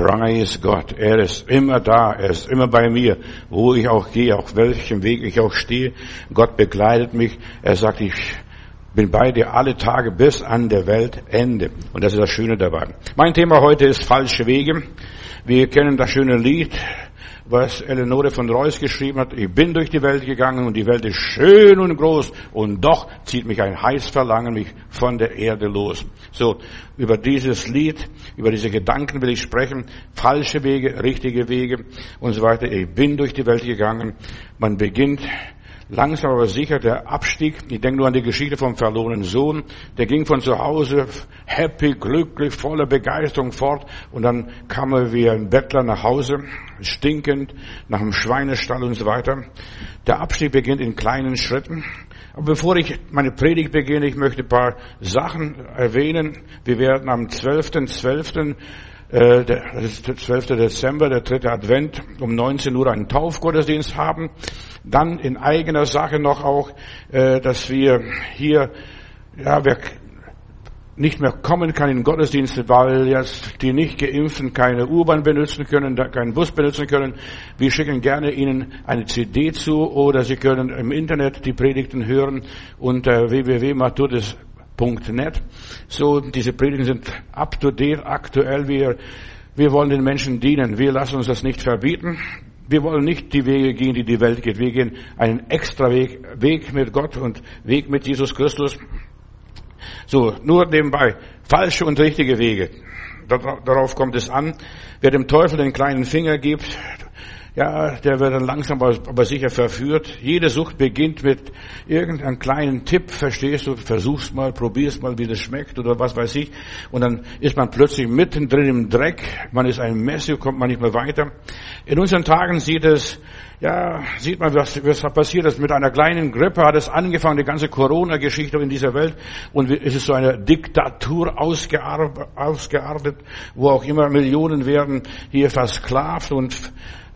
Preis Gott. Er ist immer da. Er ist immer bei mir. Wo ich auch gehe, auf welchem Weg ich auch stehe. Gott begleitet mich. Er sagt, ich bin bei dir alle Tage bis an der Weltende. Und das ist das Schöne dabei. Mein Thema heute ist falsche Wege. Wir kennen das schöne Lied was Eleonore von Reuss geschrieben hat. Ich bin durch die Welt gegangen und die Welt ist schön und groß und doch zieht mich ein heiß Verlangen mich von der Erde los. So, über dieses Lied, über diese Gedanken will ich sprechen. Falsche Wege, richtige Wege und so weiter. Ich bin durch die Welt gegangen. Man beginnt langsam aber sicher der Abstieg. Ich denke nur an die Geschichte vom verlorenen Sohn. Der ging von zu Hause happy, glücklich, voller Begeisterung fort und dann kam er wie ein Bettler nach Hause, stinkend, nach einem Schweinestall und so weiter. Der Abstieg beginnt in kleinen Schritten. Aber bevor ich meine Predigt beginne, ich möchte ein paar Sachen erwähnen. Wir werden am 12.12 äh, der 12. Dezember, der dritte Advent, um 19 Uhr einen Taufgottesdienst haben. Dann in eigener Sache noch auch, äh, dass wir hier, ja, wer nicht mehr kommen kann in Gottesdienste, weil jetzt die nicht geimpften keine U-Bahn benutzen können, keinen Bus benutzen können. Wir schicken gerne Ihnen eine CD zu oder Sie können im Internet die Predigten hören unter www.maturdis.net. So, diese Predigten sind up to date, aktuell. Wir, wir wollen den Menschen dienen. Wir lassen uns das nicht verbieten. Wir wollen nicht die Wege gehen, die die Welt geht. Wir gehen einen extra Weg, Weg mit Gott und Weg mit Jesus Christus. So, nur nebenbei. Falsche und richtige Wege. Darauf kommt es an. Wer dem Teufel den kleinen Finger gibt, ja, der wird dann langsam aber sicher verführt. Jede Sucht beginnt mit irgendeinem kleinen Tipp, verstehst du, versuch's mal, probier's mal, wie das schmeckt oder was weiß ich. Und dann ist man plötzlich mittendrin im Dreck, man ist ein Messi, kommt man nicht mehr weiter. In unseren Tagen sieht es, ja, sieht man, was, was passiert ist. Mit einer kleinen Grippe hat es angefangen, die ganze Corona-Geschichte in dieser Welt. Und es ist so eine Diktatur ausgeartet, wo auch immer Millionen werden hier versklavt und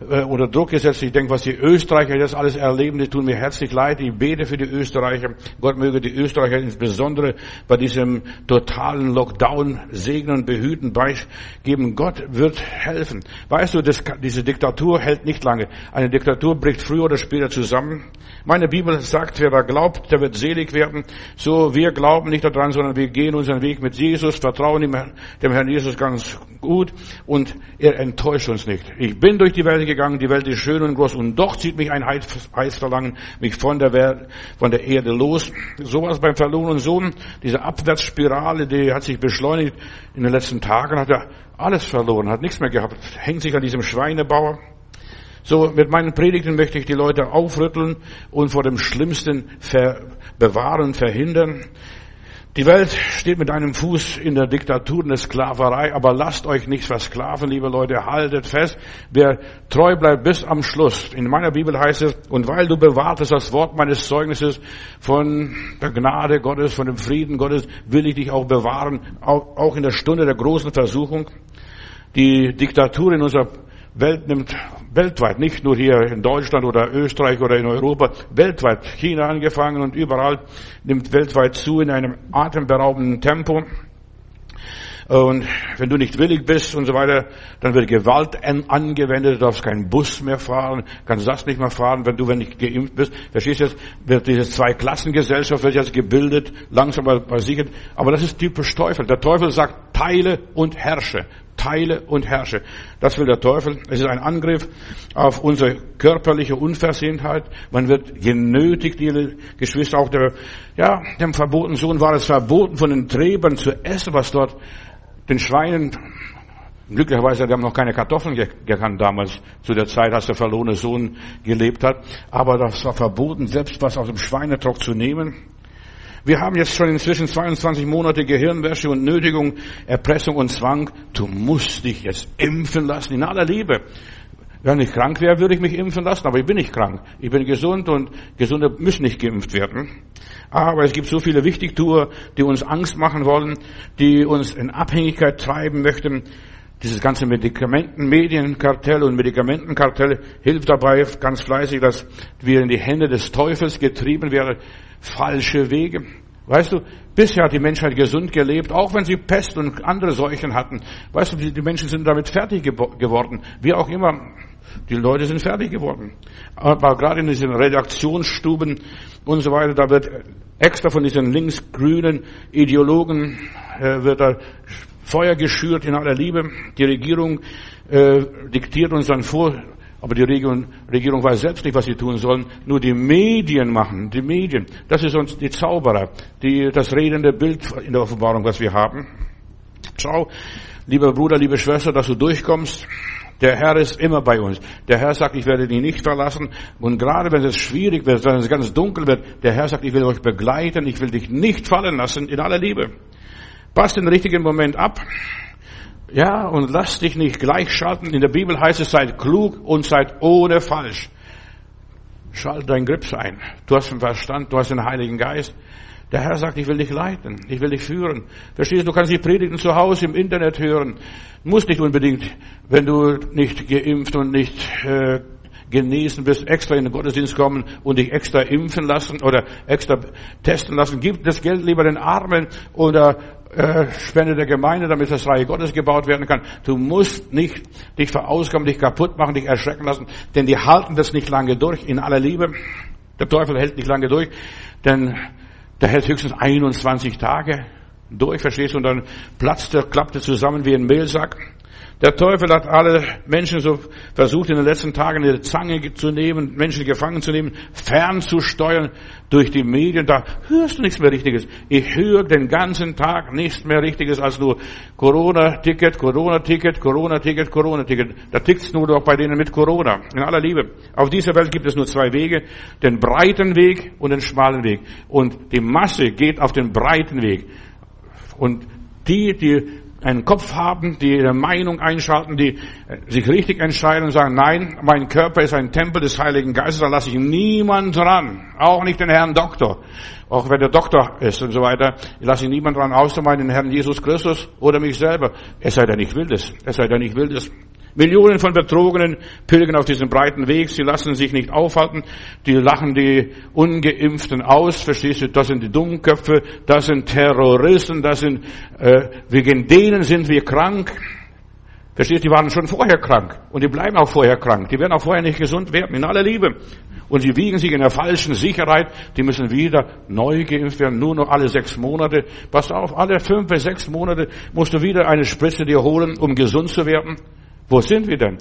äh, unter Druck gesetzt. Ich denke, was die Österreicher jetzt alles erleben, die tun mir herzlich leid. Ich bete für die Österreicher. Gott möge die Österreicher insbesondere bei diesem totalen Lockdown segnen behüten, beigeben. Gott wird helfen. Weißt du, das, diese Diktatur hält nicht lange. Eine Diktatur bricht früher oder später zusammen. Meine Bibel sagt, wer da glaubt, der wird selig werden. So, wir glauben nicht daran, sondern wir gehen unseren Weg mit Jesus, vertrauen dem Herrn Jesus ganz gut und er enttäuscht uns nicht. Ich bin durch die Welt gegangen, die Welt ist schön und groß und doch zieht mich ein Heißverlangen mich von der Welt, von der Erde los. Sowas beim verlorenen Sohn, diese Abwärtsspirale, die hat sich beschleunigt in den letzten Tagen, hat er alles verloren, hat nichts mehr gehabt, hängt sich an diesem Schweinebauer. So, mit meinen Predigten möchte ich die Leute aufrütteln und vor dem Schlimmsten ver bewahren, verhindern. Die Welt steht mit einem Fuß in der Diktatur und der Sklaverei, aber lasst euch nicht versklaven, liebe Leute, haltet fest, wer treu bleibt bis am Schluss. In meiner Bibel heißt es, und weil du bewahrtest das Wort meines Zeugnisses von der Gnade Gottes, von dem Frieden Gottes, will ich dich auch bewahren, auch in der Stunde der großen Versuchung. Die Diktatur in unserer Welt nimmt weltweit, nicht nur hier in Deutschland oder Österreich oder in Europa, weltweit, China angefangen und überall, nimmt weltweit zu in einem atemberaubenden Tempo. Und wenn du nicht willig bist und so weiter, dann wird Gewalt angewendet, du darfst keinen Bus mehr fahren, kannst das nicht mehr fahren, wenn du, wenn nicht geimpft bist. Verstehst du jetzt, wird diese Zweiklassengesellschaft wird jetzt gebildet, langsam aber sicher. Aber das ist typisch Teufel. Der Teufel sagt, teile und herrsche teile und herrsche. Das will der Teufel. Es ist ein Angriff auf unsere körperliche Unversehentheit. Man wird genötigt, liebe Geschwister, auch der, ja, dem verbotenen Sohn war es verboten, von den Träbern zu essen, was dort den Schweinen Glücklicherweise, wir haben noch keine Kartoffeln gekannt damals, zu der Zeit, als der verlorene Sohn gelebt hat. Aber das war verboten, selbst was aus dem Schweinetrock zu nehmen. Wir haben jetzt schon inzwischen 22 Monate Gehirnwäsche und Nötigung, Erpressung und Zwang. Du musst dich jetzt impfen lassen, in aller Liebe. Wenn ich krank wäre, würde ich mich impfen lassen, aber ich bin nicht krank. Ich bin gesund und Gesunde müssen nicht geimpft werden. Aber es gibt so viele Wichtigtuer, die uns Angst machen wollen, die uns in Abhängigkeit treiben möchten. Dieses ganze Medikamenten-Medienkartell und Medikamentenkartell hilft dabei ganz fleißig, dass wir in die Hände des Teufels getrieben werden falsche Wege. Weißt du, bisher hat die Menschheit gesund gelebt, auch wenn sie Pest und andere Seuchen hatten. Weißt du, die Menschen sind damit fertig geworden. Wie auch immer, die Leute sind fertig geworden. Aber gerade in diesen Redaktionsstuben und so weiter, da wird extra von diesen linksgrünen Ideologen, äh, wird da Feuer geschürt in aller Liebe. Die Regierung äh, diktiert uns dann vor, aber die Regierung, Regierung weiß selbst nicht, was sie tun sollen. Nur die Medien machen, die Medien. Das ist uns die Zauberer, die, das redende Bild in der Offenbarung, was wir haben. Schau, lieber Bruder, liebe Schwester, dass du durchkommst. Der Herr ist immer bei uns. Der Herr sagt, ich werde dich nicht verlassen. Und gerade wenn es schwierig wird, wenn es ganz dunkel wird, der Herr sagt, ich will euch begleiten, ich will dich nicht fallen lassen in aller Liebe. Passt den richtigen Moment ab. Ja, und lass dich nicht gleichschalten. In der Bibel heißt es, seid klug und seid ohne falsch. Schalt dein Grips ein. Du hast den Verstand, du hast den Heiligen Geist. Der Herr sagt, ich will dich leiten, ich will dich führen. Verstehst du, du kannst die Predigten zu Hause im Internet hören. Muss nicht unbedingt, wenn du nicht geimpft und nicht äh, genesen bist, extra in den Gottesdienst kommen und dich extra impfen lassen oder extra testen lassen. Gib das Geld lieber den Armen oder äh, Spende der Gemeinde, damit das Reich Gottes gebaut werden kann. Du musst nicht dich verausgaben, dich kaputt machen, dich erschrecken lassen, denn die halten das nicht lange durch, in aller Liebe. Der Teufel hält nicht lange durch, denn der hält höchstens 21 Tage durch, verstehst du, und dann platzt er, klappt er zusammen wie ein Mehlsack. Der Teufel hat alle Menschen so versucht, in den letzten Tagen eine Zange zu nehmen, Menschen gefangen zu nehmen, fernzusteuern durch die Medien. Da hörst du nichts mehr Richtiges. Ich höre den ganzen Tag nichts mehr Richtiges als nur Corona-Ticket, Corona-Ticket, Corona-Ticket, Corona-Ticket. Da tickt's nur doch bei denen mit Corona. In aller Liebe. Auf dieser Welt gibt es nur zwei Wege. Den breiten Weg und den schmalen Weg. Und die Masse geht auf den breiten Weg. Und die, die einen Kopf haben, die ihre Meinung einschalten, die äh, sich richtig entscheiden und sagen, nein, mein Körper ist ein Tempel des Heiligen Geistes, da lasse ich niemand dran, auch nicht den Herrn Doktor, auch wenn der Doktor ist und so weiter, ich lasse niemand dran, außer meinen Herrn Jesus Christus oder mich selber. Es sei denn, ich will das, es sei denn, ich will das. Millionen von Betrogenen pilgern auf diesem breiten Weg, sie lassen sich nicht aufhalten, die lachen die Ungeimpften aus, verstehst du, das sind die Dummköpfe, das sind Terroristen, das sind, äh, wegen denen sind wir krank. Verstehst du, die waren schon vorher krank und die bleiben auch vorher krank, die werden auch vorher nicht gesund werden, in aller Liebe. Und sie wiegen sich in der falschen Sicherheit, die müssen wieder neu geimpft werden, nur noch alle sechs Monate. Pass auf, alle fünf bis sechs Monate musst du wieder eine Spritze dir holen, um gesund zu werden. Wo sind wir denn?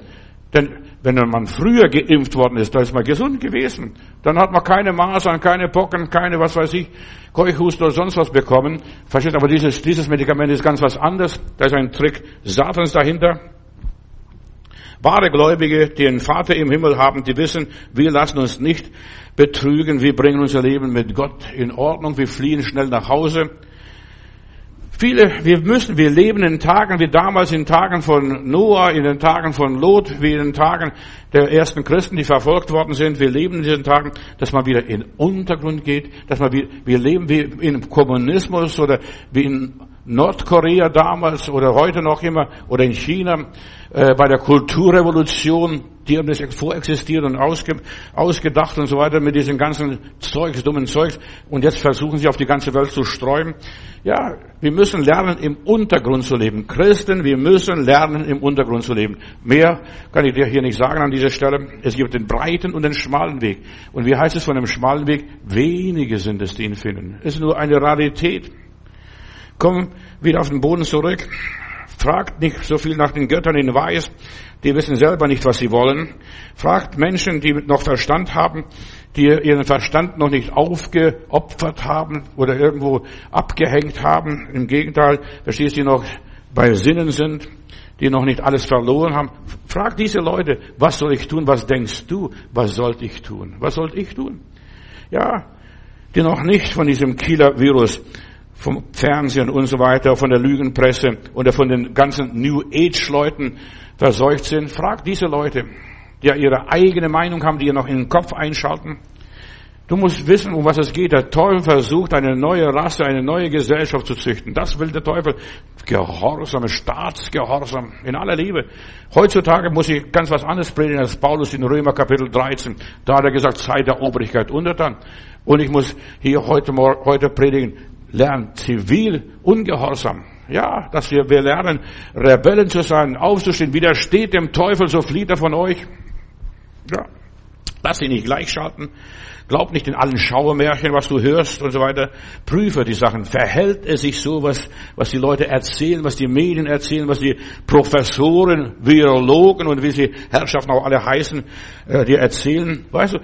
Denn wenn man früher geimpft worden ist, da ist man gesund gewesen. Dann hat man keine Masern, keine Pocken, keine, was weiß ich, Keuchhust oder sonst was bekommen. Versteht? Aber dieses, dieses Medikament ist ganz was anderes. Da ist ein Trick Satans dahinter. Wahre Gläubige, die einen Vater im Himmel haben, die wissen, wir lassen uns nicht betrügen, wir bringen unser Leben mit Gott in Ordnung, wir fliehen schnell nach Hause. Viele, wir müssen, wir leben in Tagen wie damals in Tagen von Noah, in den Tagen von Lot, wie in den Tagen der ersten Christen, die verfolgt worden sind. Wir leben in diesen Tagen, dass man wieder in Untergrund geht, dass man, wir, leben wie im Kommunismus oder wie in Nordkorea damals oder heute noch immer oder in China äh, bei der Kulturrevolution, die haben das vorexistiert und ausge, ausgedacht und so weiter mit diesen ganzen Zeugs, dummen Zeugs und jetzt versuchen sie auf die ganze Welt zu streuen. Ja, wir müssen lernen, im Untergrund zu leben. Christen, wir müssen lernen, im Untergrund zu leben. Mehr kann ich dir hier nicht sagen an dieser Stelle. Es gibt den breiten und den schmalen Weg. Und wie heißt es von dem schmalen Weg? Wenige sind es, die ihn finden. Es ist nur eine Rarität. Komm wieder auf den Boden zurück. Fragt nicht so viel nach den Göttern in Weiß. Die wissen selber nicht, was sie wollen. Fragt Menschen, die noch Verstand haben, die ihren Verstand noch nicht aufgeopfert haben oder irgendwo abgehängt haben. Im Gegenteil, verstehst du, die noch bei Sinnen sind, die noch nicht alles verloren haben. Frag diese Leute, was soll ich tun? Was denkst du? Was sollte ich tun? Was sollte ich tun? Ja, die noch nicht von diesem Killer-Virus vom Fernsehen und so weiter, von der Lügenpresse oder von den ganzen New Age-Leuten verseucht sind. Frag diese Leute, die ja ihre eigene Meinung haben, die ihr noch in den Kopf einschalten. Du musst wissen, um was es geht. Der Teufel versucht, eine neue Rasse, eine neue Gesellschaft zu züchten. Das will der Teufel. Gehorsam, Staatsgehorsam, in aller Liebe. Heutzutage muss ich ganz was anderes predigen als Paulus in Römer Kapitel 13. Da hat er gesagt, sei der Obrigkeit untertan. Und ich muss hier heute, heute predigen, lernen zivil ungehorsam. Ja, dass wir, wir lernen, Rebellen zu sein, aufzustehen, widersteht dem Teufel, so flieht er von euch. Ja, lass dich nicht gleichschalten. Glaub nicht in allen Schauermärchen, was du hörst und so weiter. Prüfe die Sachen. Verhält es sich so, was, was die Leute erzählen, was die Medien erzählen, was die Professoren, Virologen und wie sie Herrschaften auch alle heißen, äh, dir erzählen? Weißt du,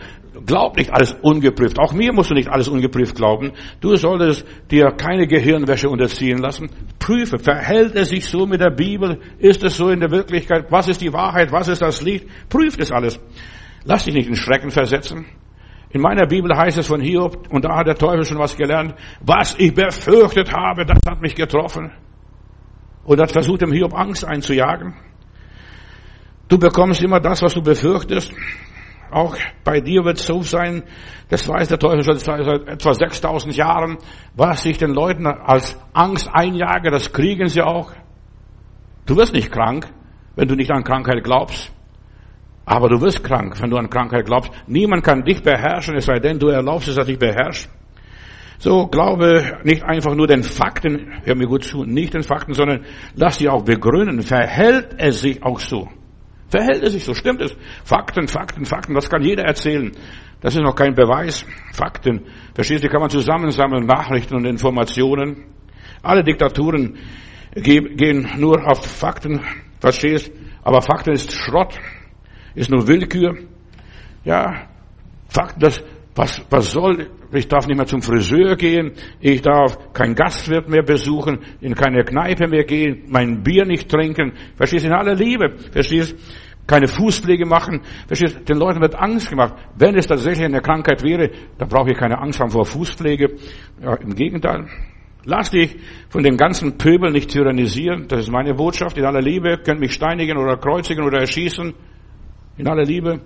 glaub nicht alles ungeprüft. Auch mir musst du nicht alles ungeprüft glauben. Du solltest dir keine Gehirnwäsche unterziehen lassen. Prüfe, verhält es sich so mit der Bibel? Ist es so in der Wirklichkeit? Was ist die Wahrheit? Was ist das Licht? Prüf das alles. Lass dich nicht in Schrecken versetzen. In meiner Bibel heißt es von Hiob, und da hat der Teufel schon was gelernt, was ich befürchtet habe, das hat mich getroffen. Und hat versucht, dem Hiob Angst einzujagen. Du bekommst immer das, was du befürchtest. Auch bei dir wird es so sein, das weiß der Teufel schon seit etwa 6000 Jahren, was ich den Leuten als Angst einjage, das kriegen sie auch. Du wirst nicht krank, wenn du nicht an Krankheit glaubst. Aber du wirst krank, wenn du an Krankheit glaubst. Niemand kann dich beherrschen, es sei denn, du erlaubst es, dass dich beherrscht. So, glaube nicht einfach nur den Fakten, hör mir gut zu, nicht den Fakten, sondern lass sie auch begründen. Verhält es sich auch so? Verhält es sich so? Stimmt es? Fakten, Fakten, Fakten, das kann jeder erzählen. Das ist noch kein Beweis. Fakten. Verstehst du, kann man zusammensammeln, Nachrichten und Informationen. Alle Diktaturen gehen nur auf Fakten, verstehst? Aber Fakten ist Schrott ist nur Willkür. Ja, Fakt, das, was, was soll, ich darf nicht mehr zum Friseur gehen, ich darf kein Gastwirt mehr besuchen, in keine Kneipe mehr gehen, mein Bier nicht trinken, verstehst in aller Liebe, verstehst keine Fußpflege machen, verstehst den Leuten wird Angst gemacht. Wenn es tatsächlich eine Krankheit wäre, dann brauche ich keine Angst haben vor Fußpflege, ja, im Gegenteil. Lass dich von dem ganzen Pöbel nicht tyrannisieren, das ist meine Botschaft, in aller Liebe, könnt mich steinigen oder kreuzigen oder erschießen, in aller Liebe.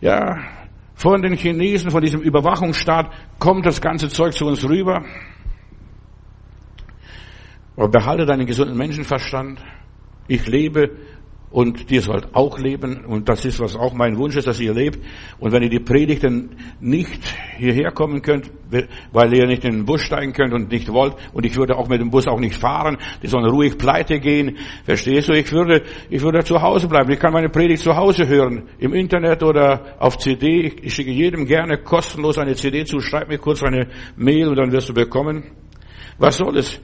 Ja, von den Chinesen, von diesem Überwachungsstaat kommt das ganze Zeug zu uns rüber. Aber behalte deinen gesunden Menschenverstand. Ich lebe und ihr sollt auch leben und das ist, was auch mein Wunsch ist, dass ihr lebt. Und wenn ihr die Predigten nicht hierher kommen könnt, weil ihr nicht in den Bus steigen könnt und nicht wollt, und ich würde auch mit dem Bus auch nicht fahren, die sollen ruhig pleite gehen, verstehst du? Ich würde, ich würde zu Hause bleiben. Ich kann meine Predigt zu Hause hören, im Internet oder auf CD. Ich schicke jedem gerne kostenlos eine CD zu, schreib mir kurz eine Mail und dann wirst du bekommen. Was soll es,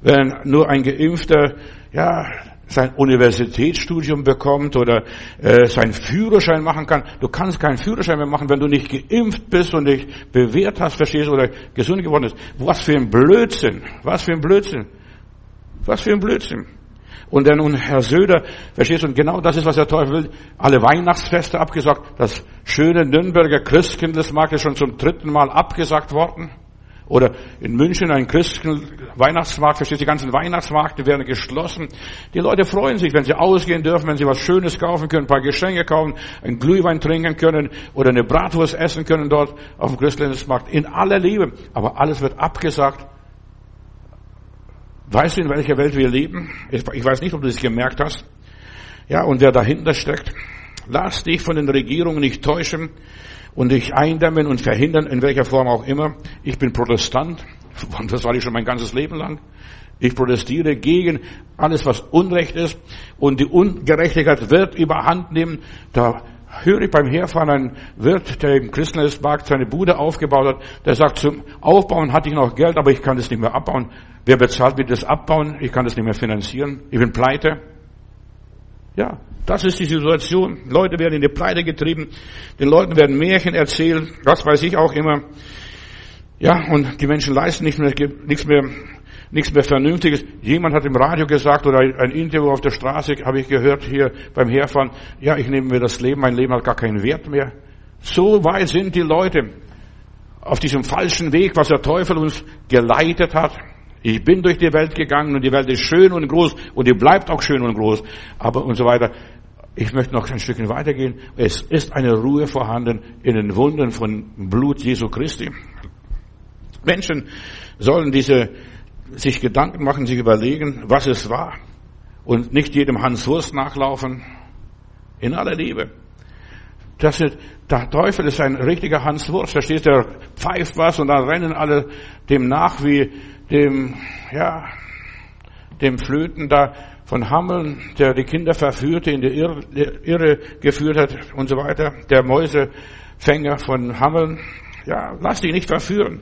wenn nur ein Geimpfter, ja, sein Universitätsstudium bekommt oder äh, seinen Führerschein machen kann. Du kannst keinen Führerschein mehr machen, wenn du nicht geimpft bist und dich bewährt hast, verstehst du, oder gesund geworden ist. Was für ein Blödsinn. Was für ein Blödsinn. Was für ein Blödsinn. Und dann nun Herr Söder, verstehst du, und genau das ist, was der Teufel will. Alle Weihnachtsfeste abgesagt. Das schöne Nürnberger Christkindlesmarkt ist schon zum dritten Mal abgesagt worden. Oder in München ein Christen-Weihnachtsmarkt, verstehst du, die ganzen Weihnachtsmärkte werden geschlossen. Die Leute freuen sich, wenn sie ausgehen dürfen, wenn sie was Schönes kaufen können, ein paar Geschenke kaufen, ein Glühwein trinken können oder eine Bratwurst essen können dort auf dem Christkindlesmarkt. In aller Liebe. Aber alles wird abgesagt. Weißt du, in welcher Welt wir leben? Ich weiß nicht, ob du das gemerkt hast. Ja, und wer dahinter steckt. Lass dich von den Regierungen nicht täuschen und dich eindämmen und verhindern, in welcher Form auch immer. Ich bin Protestant, und das war ich schon mein ganzes Leben lang. Ich protestiere gegen alles, was Unrecht ist und die Ungerechtigkeit wird überhand nehmen. Da höre ich beim Herfahren einen Wirt, der im Christnesmarkt seine Bude aufgebaut hat, der sagt, zum Aufbauen hatte ich noch Geld, aber ich kann das nicht mehr abbauen. Wer bezahlt mir das abbauen? Ich kann das nicht mehr finanzieren. Ich bin pleite. Ja, das ist die Situation. Leute werden in die Pleite getrieben. Den Leuten werden Märchen erzählt. Das weiß ich auch immer. Ja, und die Menschen leisten nicht mehr, nichts mehr, nichts mehr Vernünftiges. Jemand hat im Radio gesagt oder ein Interview auf der Straße habe ich gehört hier beim Herfahren. Ja, ich nehme mir das Leben. Mein Leben hat gar keinen Wert mehr. So weit sind die Leute auf diesem falschen Weg, was der Teufel uns geleitet hat. Ich bin durch die Welt gegangen und die Welt ist schön und groß und die bleibt auch schön und groß. Aber und so weiter. Ich möchte noch ein Stückchen weitergehen. Es ist eine Ruhe vorhanden in den Wunden von Blut Jesu Christi. Menschen sollen diese, sich Gedanken machen, sich überlegen, was es war. Und nicht jedem Hans Wurst nachlaufen. In aller Liebe. Das ist, der Teufel ist ein richtiger Hans Wurst. Da steht der pfeift was und dann rennen alle dem nach wie dem, ja, dem Flöten da von Hammeln, der die Kinder verführte, in die Irre, geführt hat und so weiter. Der Mäusefänger von Hammeln. Ja, lass dich nicht verführen.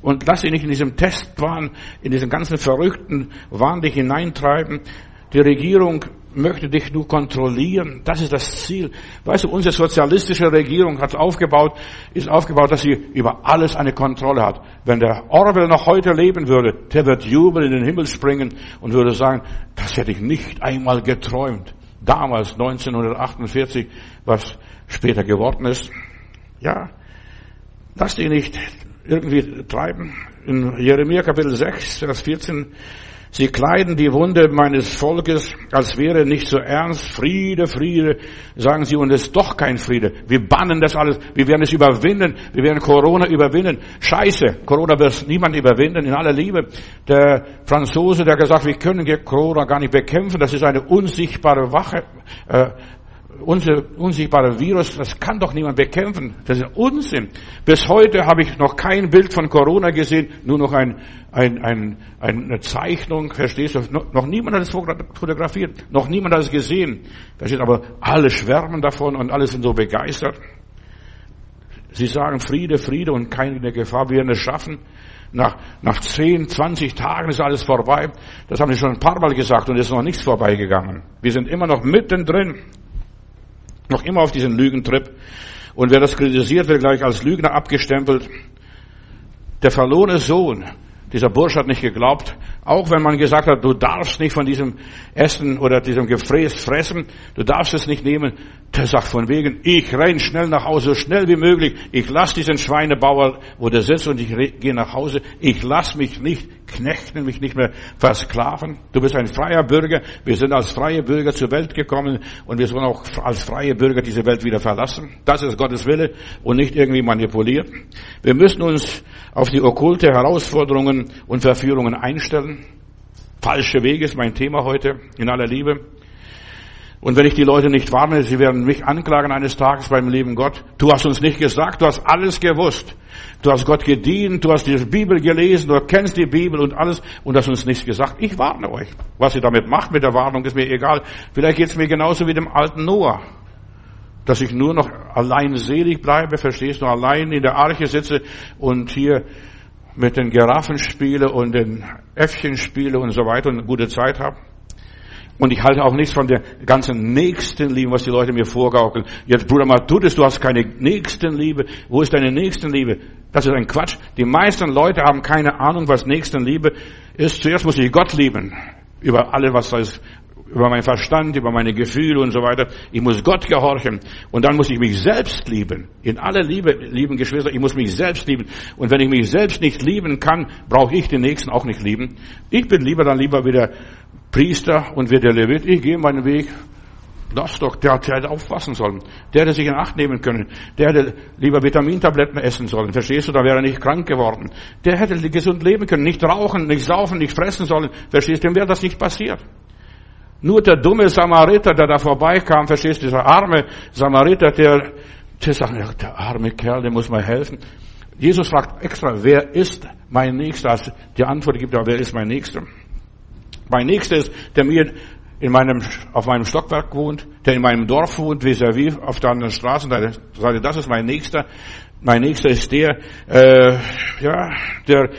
Und lass dich nicht in diesem Testwahn, in diesen ganzen verrückten Wahn dich hineintreiben. Die Regierung möchte dich nur kontrollieren. Das ist das Ziel. Weißt du, unsere sozialistische Regierung hat aufgebaut, ist aufgebaut, dass sie über alles eine Kontrolle hat. Wenn der Orwell noch heute leben würde, der wird jubeln in den Himmel springen und würde sagen, das hätte ich nicht einmal geträumt. Damals, 1948, was später geworden ist. Ja, lass dich nicht irgendwie treiben. In Jeremia Kapitel 6, Vers 14 Sie kleiden die Wunde meines Volkes, als wäre nicht so ernst. Friede, Friede, sagen sie, und es ist doch kein Friede. Wir bannen das alles. Wir werden es überwinden. Wir werden Corona überwinden. Scheiße, Corona wird niemand überwinden, in aller Liebe. Der Franzose, der gesagt, wir können Corona gar nicht bekämpfen. Das ist eine unsichtbare Wache, äh, unser unsichtbarer Virus, das kann doch niemand bekämpfen. Das ist Unsinn. Bis heute habe ich noch kein Bild von Corona gesehen, nur noch ein, ein, ein, eine Zeichnung, verstehst du? Noch, niemand hat es fotografiert, noch niemand hat es gesehen. Verstehst du? Aber alle schwärmen davon und alle sind so begeistert. Sie sagen Friede, Friede und keine Gefahr, wir werden es schaffen. Nach, nach 10, 20 Tagen ist alles vorbei. Das haben wir schon ein paar Mal gesagt und es ist noch nichts vorbeigegangen. Wir sind immer noch mittendrin. Noch immer auf diesen Lügentrip. Und wer das kritisiert, wird gleich als Lügner abgestempelt. Der verlorene Sohn, dieser Bursch hat nicht geglaubt, auch wenn man gesagt hat, du darfst nicht von diesem Essen oder diesem Gefräß fressen, du darfst es nicht nehmen, der sagt von wegen, ich renn schnell nach Hause, so schnell wie möglich, ich lass diesen Schweinebauer, wo der sitzt und ich gehe nach Hause, ich lass mich nicht knechten, mich nicht mehr versklaven. Du bist ein freier Bürger, wir sind als freie Bürger zur Welt gekommen und wir sollen auch als freie Bürger diese Welt wieder verlassen. Das ist Gottes Wille und nicht irgendwie manipuliert. Wir müssen uns auf die okkulte Herausforderungen und Verführungen einstellen. Falsche Wege ist mein Thema heute in aller Liebe. Und wenn ich die Leute nicht warne, sie werden mich anklagen eines Tages beim lieben Gott. Du hast uns nicht gesagt, du hast alles gewusst. Du hast Gott gedient, du hast die Bibel gelesen, du kennst die Bibel und alles und hast uns nichts gesagt. Ich warne euch. Was ihr damit macht mit der Warnung, ist mir egal. Vielleicht geht es mir genauso wie dem alten Noah. Dass ich nur noch allein selig bleibe, verstehst du, allein in der Arche sitze und hier mit den Giraffen spiele und den Äffchen spiele und so weiter und eine gute Zeit habe. Und ich halte auch nichts von der ganzen Nächstenliebe, was die Leute mir vorgaukeln. Jetzt, Bruder Matthäus, du hast keine Nächstenliebe. Wo ist deine Nächstenliebe? Das ist ein Quatsch. Die meisten Leute haben keine Ahnung, was Nächstenliebe ist. Zuerst muss ich Gott lieben. Über alle, was über meinen Verstand, über meine Gefühle und so weiter. Ich muss Gott gehorchen und dann muss ich mich selbst lieben. In aller Liebe, lieben Geschwister, ich muss mich selbst lieben. Und wenn ich mich selbst nicht lieben kann, brauche ich den Nächsten auch nicht lieben. Ich bin lieber dann lieber wie der Priester und wie der Levit. Ich gehe meinen Weg. Das doch, der, der hätte aufpassen sollen. Der hätte sich in Acht nehmen können. Der hätte lieber Vitamintabletten essen sollen. Verstehst du? Da wäre er nicht krank geworden. Der hätte gesund leben können. Nicht rauchen, nicht saufen, nicht fressen sollen. Verstehst du? Dem wäre das nicht passiert. Nur der dumme Samariter, der da vorbeikam, verstehst du, dieser arme Samariter, der, der sagt, der arme Kerl, der muss mal helfen. Jesus fragt extra, wer ist mein Nächster? Also die Antwort gibt er, wer ist mein Nächster? Mein Nächster ist, der mir in meinem, auf meinem Stockwerk wohnt, der in meinem Dorf wohnt, vis-à-vis auf der anderen Straßenseite. Das ist mein Nächster. Mein Nächster ist der, äh, ja, der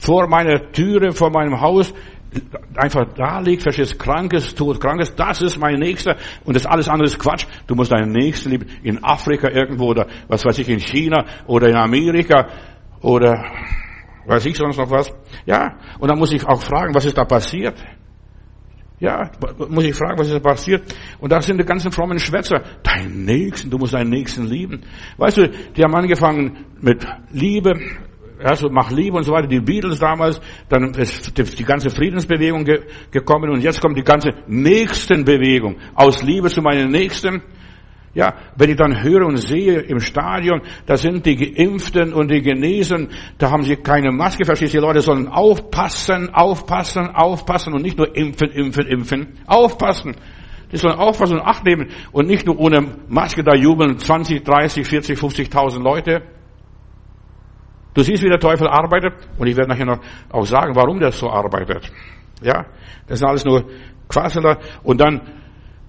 vor meiner Türe, vor meinem Haus einfach da liegt, verstehst, krankes, tot, krankes, das ist mein Nächster und das alles andere ist Quatsch. Du musst deinen Nächsten lieben in Afrika irgendwo oder was weiß ich, in China oder in Amerika oder weiß ich sonst noch was. Ja, und dann muss ich auch fragen, was ist da passiert? Ja, muss ich fragen, was ist da passiert? Und da sind die ganzen frommen Schwätzer. Dein Nächsten, du musst deinen Nächsten lieben. Weißt du, die haben angefangen mit Liebe, also mach Liebe und so weiter, die Beatles damals, dann ist die ganze Friedensbewegung ge gekommen und jetzt kommt die ganze Nächstenbewegung. Aus Liebe zu meinen Nächsten. Ja, wenn ich dann höre und sehe im Stadion, da sind die Geimpften und die Genesen, da haben sie keine Maske, verstehst du? Die Leute sollen aufpassen, aufpassen, aufpassen und nicht nur impfen, impfen, impfen. Aufpassen. Die sollen aufpassen und Acht nehmen und nicht nur ohne Maske da jubeln 20, 30, 40, 50.000 Leute. Du siehst, wie der Teufel arbeitet und ich werde nachher noch auch sagen, warum der so arbeitet. Ja, das sind alles nur Quasseler und dann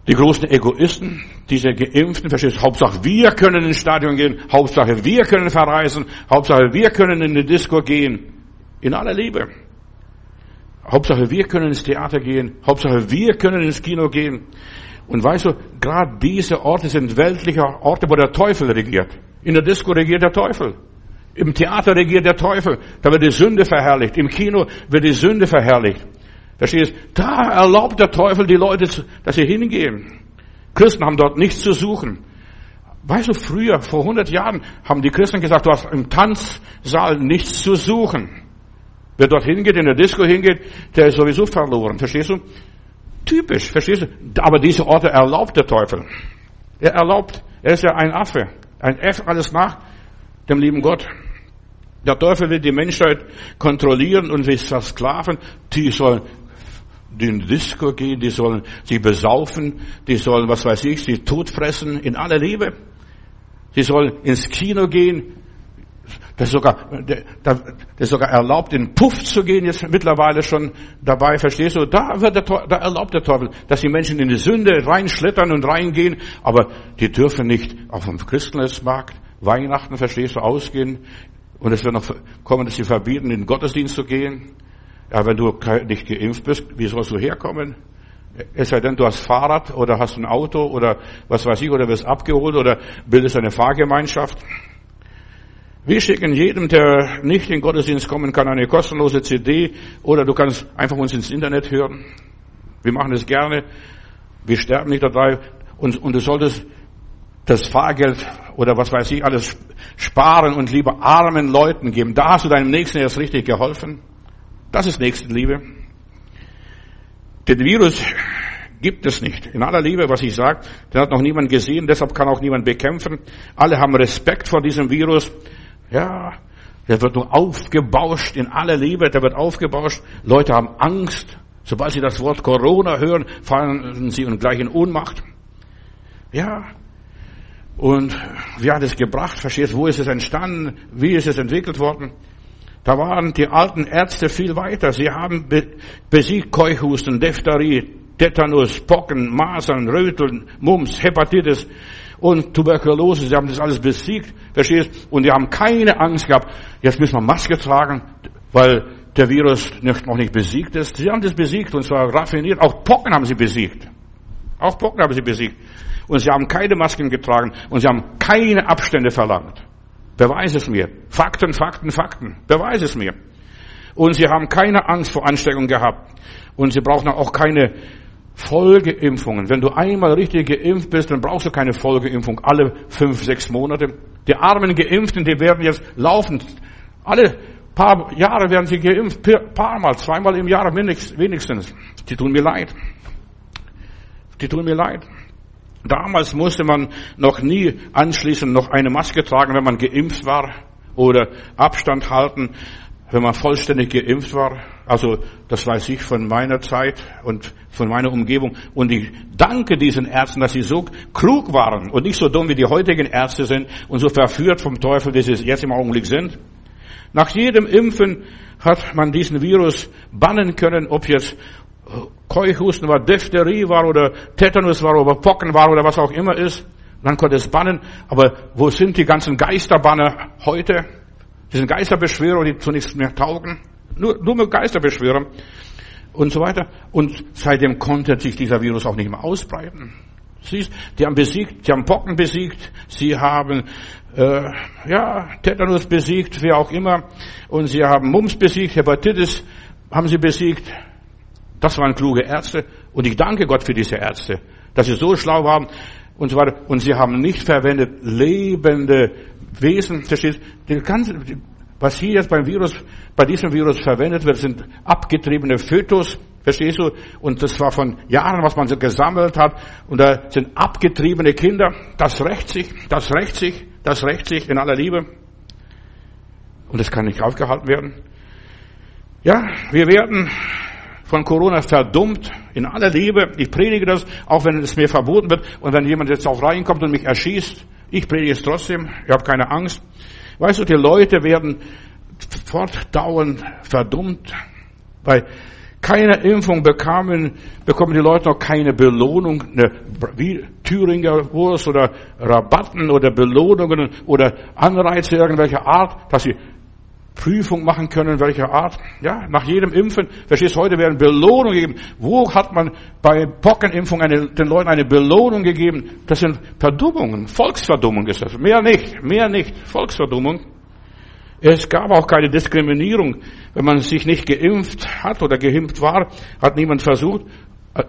die großen Egoisten, diese Geimpften, verstehst du, Hauptsache wir können ins Stadion gehen, Hauptsache wir können verreisen, Hauptsache wir können in die Disco gehen. In aller Liebe. Hauptsache wir können ins Theater gehen, Hauptsache wir können ins Kino gehen. Und weißt du, gerade diese Orte sind weltliche Orte, wo der Teufel regiert. In der Disco regiert der Teufel. Im Theater regiert der Teufel. Da wird die Sünde verherrlicht. Im Kino wird die Sünde verherrlicht. Verstehst? Da erlaubt der Teufel die Leute, dass sie hingehen. Christen haben dort nichts zu suchen. Weißt du, früher, vor 100 Jahren, haben die Christen gesagt, du hast im Tanzsaal nichts zu suchen. Wer dort hingeht, in der Disco hingeht, der ist sowieso verloren. Verstehst du? Typisch, verstehst du? Aber diese Orte erlaubt der Teufel. Er erlaubt, er ist ja ein Affe. Ein F, alles nach dem lieben Gott. Der Teufel will die Menschheit kontrollieren und will versklaven. Die sollen in die Disco gehen, die sollen sich besaufen, die sollen, was weiß ich, sie totfressen in aller Liebe. Sie sollen ins Kino gehen. Das ist sogar, das ist sogar erlaubt, in Puff zu gehen, jetzt mittlerweile schon dabei, verstehst du? Da, wird der, da erlaubt der Teufel, dass die Menschen in die Sünde reinschlittern und reingehen, aber die dürfen nicht auf dem Christensmarkt, Weihnachten, verstehst du, ausgehen. Und es wird noch kommen, dass sie verbieten, in den Gottesdienst zu gehen. Ja, wenn du nicht geimpft bist, wie sollst du herkommen? Es sei denn, du hast Fahrrad oder hast ein Auto oder was weiß ich, oder wirst abgeholt oder bildest eine Fahrgemeinschaft. Wir schicken jedem, der nicht in den Gottesdienst kommen kann, eine kostenlose CD oder du kannst einfach uns ins Internet hören. Wir machen es gerne. Wir sterben nicht dabei. Und, und du solltest das Fahrgeld oder was weiß ich alles sparen und lieber armen Leuten geben. Da hast du deinem Nächsten erst richtig geholfen. Das ist Nächstenliebe. Den Virus gibt es nicht. In aller Liebe, was ich sage, den hat noch niemand gesehen, deshalb kann auch niemand bekämpfen. Alle haben Respekt vor diesem Virus. Ja, der wird nur aufgebauscht in aller Liebe, der wird aufgebauscht. Leute haben Angst. Sobald sie das Wort Corona hören, fallen sie gleich in Ohnmacht. Ja. Und wie hat es gebracht? Verstehst, wo ist es entstanden? Wie ist es entwickelt worden? Da waren die alten Ärzte viel weiter. Sie haben besiegt Keuchhusten, Diphtherie, Tetanus, Pocken, Masern, Röteln, Mumps, Hepatitis und Tuberkulose. Sie haben das alles besiegt, verstehst? Und die haben keine Angst gehabt. Jetzt müssen wir Maske tragen, weil der Virus noch nicht besiegt ist. Sie haben das besiegt und zwar raffiniert. Auch Pocken haben sie besiegt. Auch Pocken haben sie besiegt. Und sie haben keine Masken getragen und sie haben keine Abstände verlangt. Beweis es mir. Fakten, Fakten, Fakten. Beweis es mir. Und sie haben keine Angst vor Ansteckung gehabt. Und sie brauchen auch keine Folgeimpfungen. Wenn du einmal richtig geimpft bist, dann brauchst du keine Folgeimpfung alle fünf, sechs Monate. Die armen Geimpften, die werden jetzt laufend, alle paar Jahre werden sie geimpft, paar Mal, zweimal im Jahr wenigstens. Die tun mir leid. Die tun mir leid. Damals musste man noch nie anschließend noch eine Maske tragen, wenn man geimpft war oder Abstand halten wenn man vollständig geimpft war. Also das weiß ich von meiner Zeit und von meiner Umgebung. Und ich danke diesen Ärzten, dass sie so klug waren und nicht so dumm wie die heutigen Ärzte sind und so verführt vom Teufel, wie sie jetzt im Augenblick sind. Nach jedem Impfen hat man diesen Virus bannen können, ob jetzt Keuchhusten war, Diphtherie war oder Tetanus war oder Pocken war oder was auch immer ist. Man konnte es bannen. Aber wo sind die ganzen Geisterbanner heute? Die sind Geisterbeschwörer, die zu nichts mehr taugen. Nur dumme Geisterbeschwörer und so weiter. Und seitdem konnte sich dieser Virus auch nicht mehr ausbreiten. Siehst, die haben besiegt, sie haben Pocken besiegt, sie haben äh, ja Tetanus besiegt, wie auch immer, und sie haben Mumps besiegt, Hepatitis haben sie besiegt. Das waren kluge Ärzte, und ich danke Gott für diese Ärzte, dass sie so schlau waren und so weiter. Und sie haben nicht verwendet lebende Wesen, verstehst du? Was hier jetzt beim Virus, bei diesem Virus verwendet wird, sind abgetriebene Fötus, verstehst du? Und das war von Jahren, was man so gesammelt hat. Und da sind abgetriebene Kinder. Das rächt sich, das rächt sich, das rächt sich in aller Liebe. Und das kann nicht aufgehalten werden. Ja, wir werden von Corona verdummt, in aller Liebe. Ich predige das, auch wenn es mir verboten wird. Und wenn jemand jetzt auch reinkommt und mich erschießt, ich predige es trotzdem. Ich habe keine Angst. Weißt du, die Leute werden fortdauernd verdummt, weil keine Impfung bekamen, bekommen die Leute noch keine Belohnung, eine, wie Thüringer Wurst oder Rabatten oder Belohnungen oder Anreize irgendwelcher Art, dass sie Prüfung machen können, welcher Art. Ja, nach jedem Impfen, verstehst heute werden Belohnungen gegeben. Wo hat man bei Pockenimpfung eine, den Leuten eine Belohnung gegeben? Das sind Verdummungen, Volksverdummung ist das. Mehr nicht, mehr nicht, Volksverdummung. Es gab auch keine Diskriminierung. Wenn man sich nicht geimpft hat oder geimpft war, hat niemand versucht,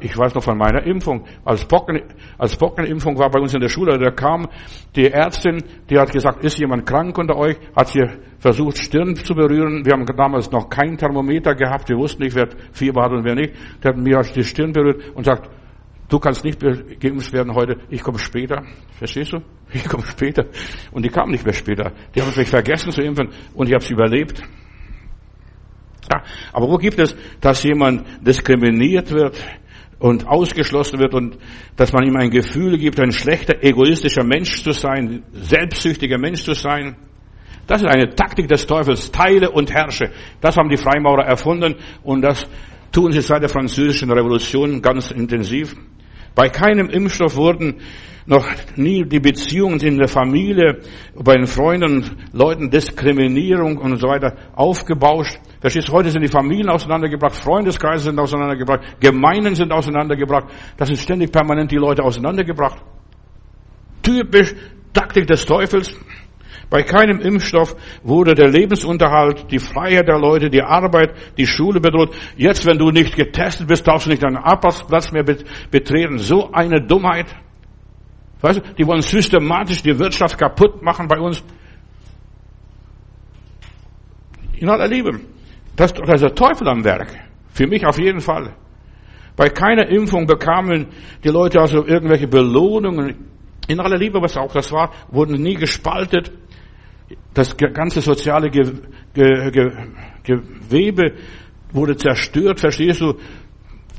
ich weiß noch von meiner Impfung. Als, Pocken, als Pockenimpfung war bei uns in der Schule, da kam die Ärztin, die hat gesagt, ist jemand krank unter euch? Hat sie versucht, Stirn zu berühren. Wir haben damals noch kein Thermometer gehabt. Wir wussten nicht, wer Fieber hat und wer nicht. Die hat mir die Stirn berührt und sagt, du kannst nicht geimpft werden heute. Ich komme später. Verstehst du? Ich komme später. Und die kam nicht mehr später. Die haben mich vergessen zu impfen und ich habe sie überlebt. Ja, aber wo gibt es, dass jemand diskriminiert wird? Und ausgeschlossen wird und dass man ihm ein Gefühl gibt, ein schlechter, egoistischer Mensch zu sein, selbstsüchtiger Mensch zu sein. Das ist eine Taktik des Teufels, teile und herrsche. Das haben die Freimaurer erfunden und das tun sie seit der französischen Revolution ganz intensiv. Bei keinem Impfstoff wurden noch nie die Beziehungen in der Familie, bei den Freunden, Leuten, Diskriminierung und so weiter aufgebauscht. Verstehst heute sind die Familien auseinandergebracht, Freundeskreise sind auseinandergebracht, Gemeinden sind auseinandergebracht. Das sind ständig permanent die Leute auseinandergebracht. Typisch Taktik des Teufels. Bei keinem Impfstoff wurde der Lebensunterhalt, die Freiheit der Leute, die Arbeit, die Schule bedroht. Jetzt, wenn du nicht getestet bist, darfst du nicht deinen Arbeitsplatz mehr betreten. So eine Dummheit. Weißt du, die wollen systematisch die Wirtschaft kaputt machen bei uns. In aller Liebe. Das, ist der Teufel am Werk. Für mich auf jeden Fall. Bei keiner Impfung bekamen die Leute also irgendwelche Belohnungen. In aller Liebe, was auch das war, wurden nie gespaltet. Das ganze soziale Gewebe wurde zerstört, verstehst du?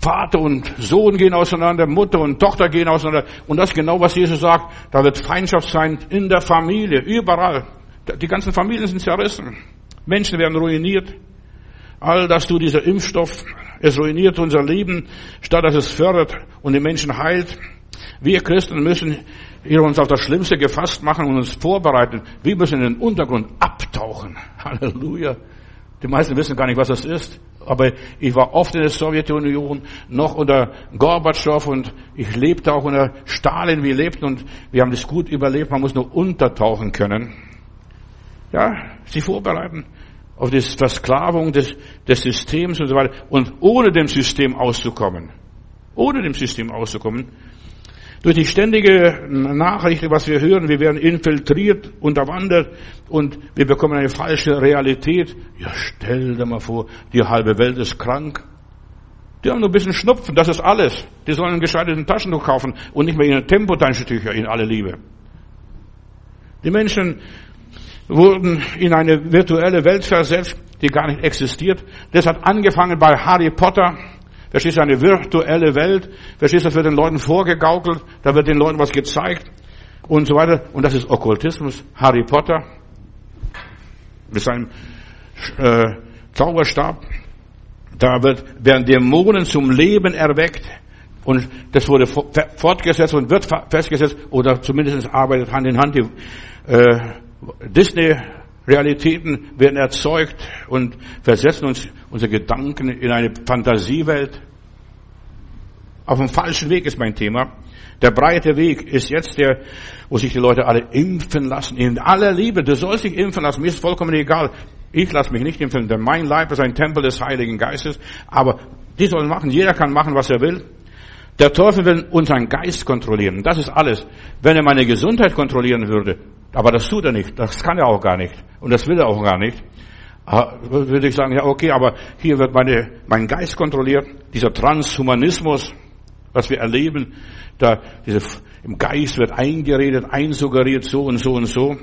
Vater und Sohn gehen auseinander, Mutter und Tochter gehen auseinander. Und das ist genau, was Jesus sagt. Da wird Feindschaft sein in der Familie, überall. Die ganzen Familien sind zerrissen. Menschen werden ruiniert. All das tut dieser Impfstoff. Es ruiniert unser Leben, statt dass es fördert und die Menschen heilt. Wir Christen müssen uns auf das Schlimmste gefasst machen und uns vorbereiten. Wir müssen in den Untergrund abtauchen. Halleluja. Die meisten wissen gar nicht, was das ist. Aber ich war oft in der Sowjetunion, noch unter Gorbatschow und ich lebte auch unter Stalin. Wir lebten und wir haben das gut überlebt. Man muss nur untertauchen können. Ja, sie vorbereiten auf die Versklavung des, des Systems und so weiter. Und ohne dem System auszukommen. Ohne dem System auszukommen. Durch die ständige Nachricht, was wir hören, wir werden infiltriert, unterwandert und wir bekommen eine falsche Realität. Ja, stell dir mal vor, die halbe Welt ist krank. Die haben nur ein bisschen Schnupfen, das ist alles. Die sollen einen gescheiterten Taschentuch kaufen und nicht mehr ihre Tempotaschentücher in alle Liebe. Die Menschen wurden in eine virtuelle Welt versetzt, die gar nicht existiert. Das hat angefangen bei Harry Potter. Verstehst du, eine virtuelle Welt. Verstehst du, das wird den Leuten vorgegaukelt. Da wird den Leuten was gezeigt. Und so weiter. Und das ist Okkultismus. Harry Potter. Mit seinem äh, Zauberstab. Da wird, werden Dämonen zum Leben erweckt. Und das wurde fortgesetzt und wird festgesetzt. Oder zumindest arbeitet Hand in Hand die äh, Disney Realitäten werden erzeugt und versetzen uns unsere Gedanken in eine Fantasiewelt. Auf dem falschen Weg ist mein Thema. Der breite Weg ist jetzt der, wo sich die Leute alle impfen lassen. In aller Liebe. Du sollst dich impfen lassen. Mir ist vollkommen egal. Ich lasse mich nicht impfen, denn mein Leib ist ein Tempel des Heiligen Geistes. Aber die sollen machen. Jeder kann machen, was er will. Der Teufel will unseren Geist kontrollieren. Das ist alles. Wenn er meine Gesundheit kontrollieren würde, aber das tut er nicht. Das kann er auch gar nicht. Und das will er auch gar nicht. Würde ich sagen, ja, okay, aber hier wird meine, mein Geist kontrolliert. Dieser Transhumanismus, was wir erleben, da, diese, im Geist wird eingeredet, einsuggeriert, so und so und so,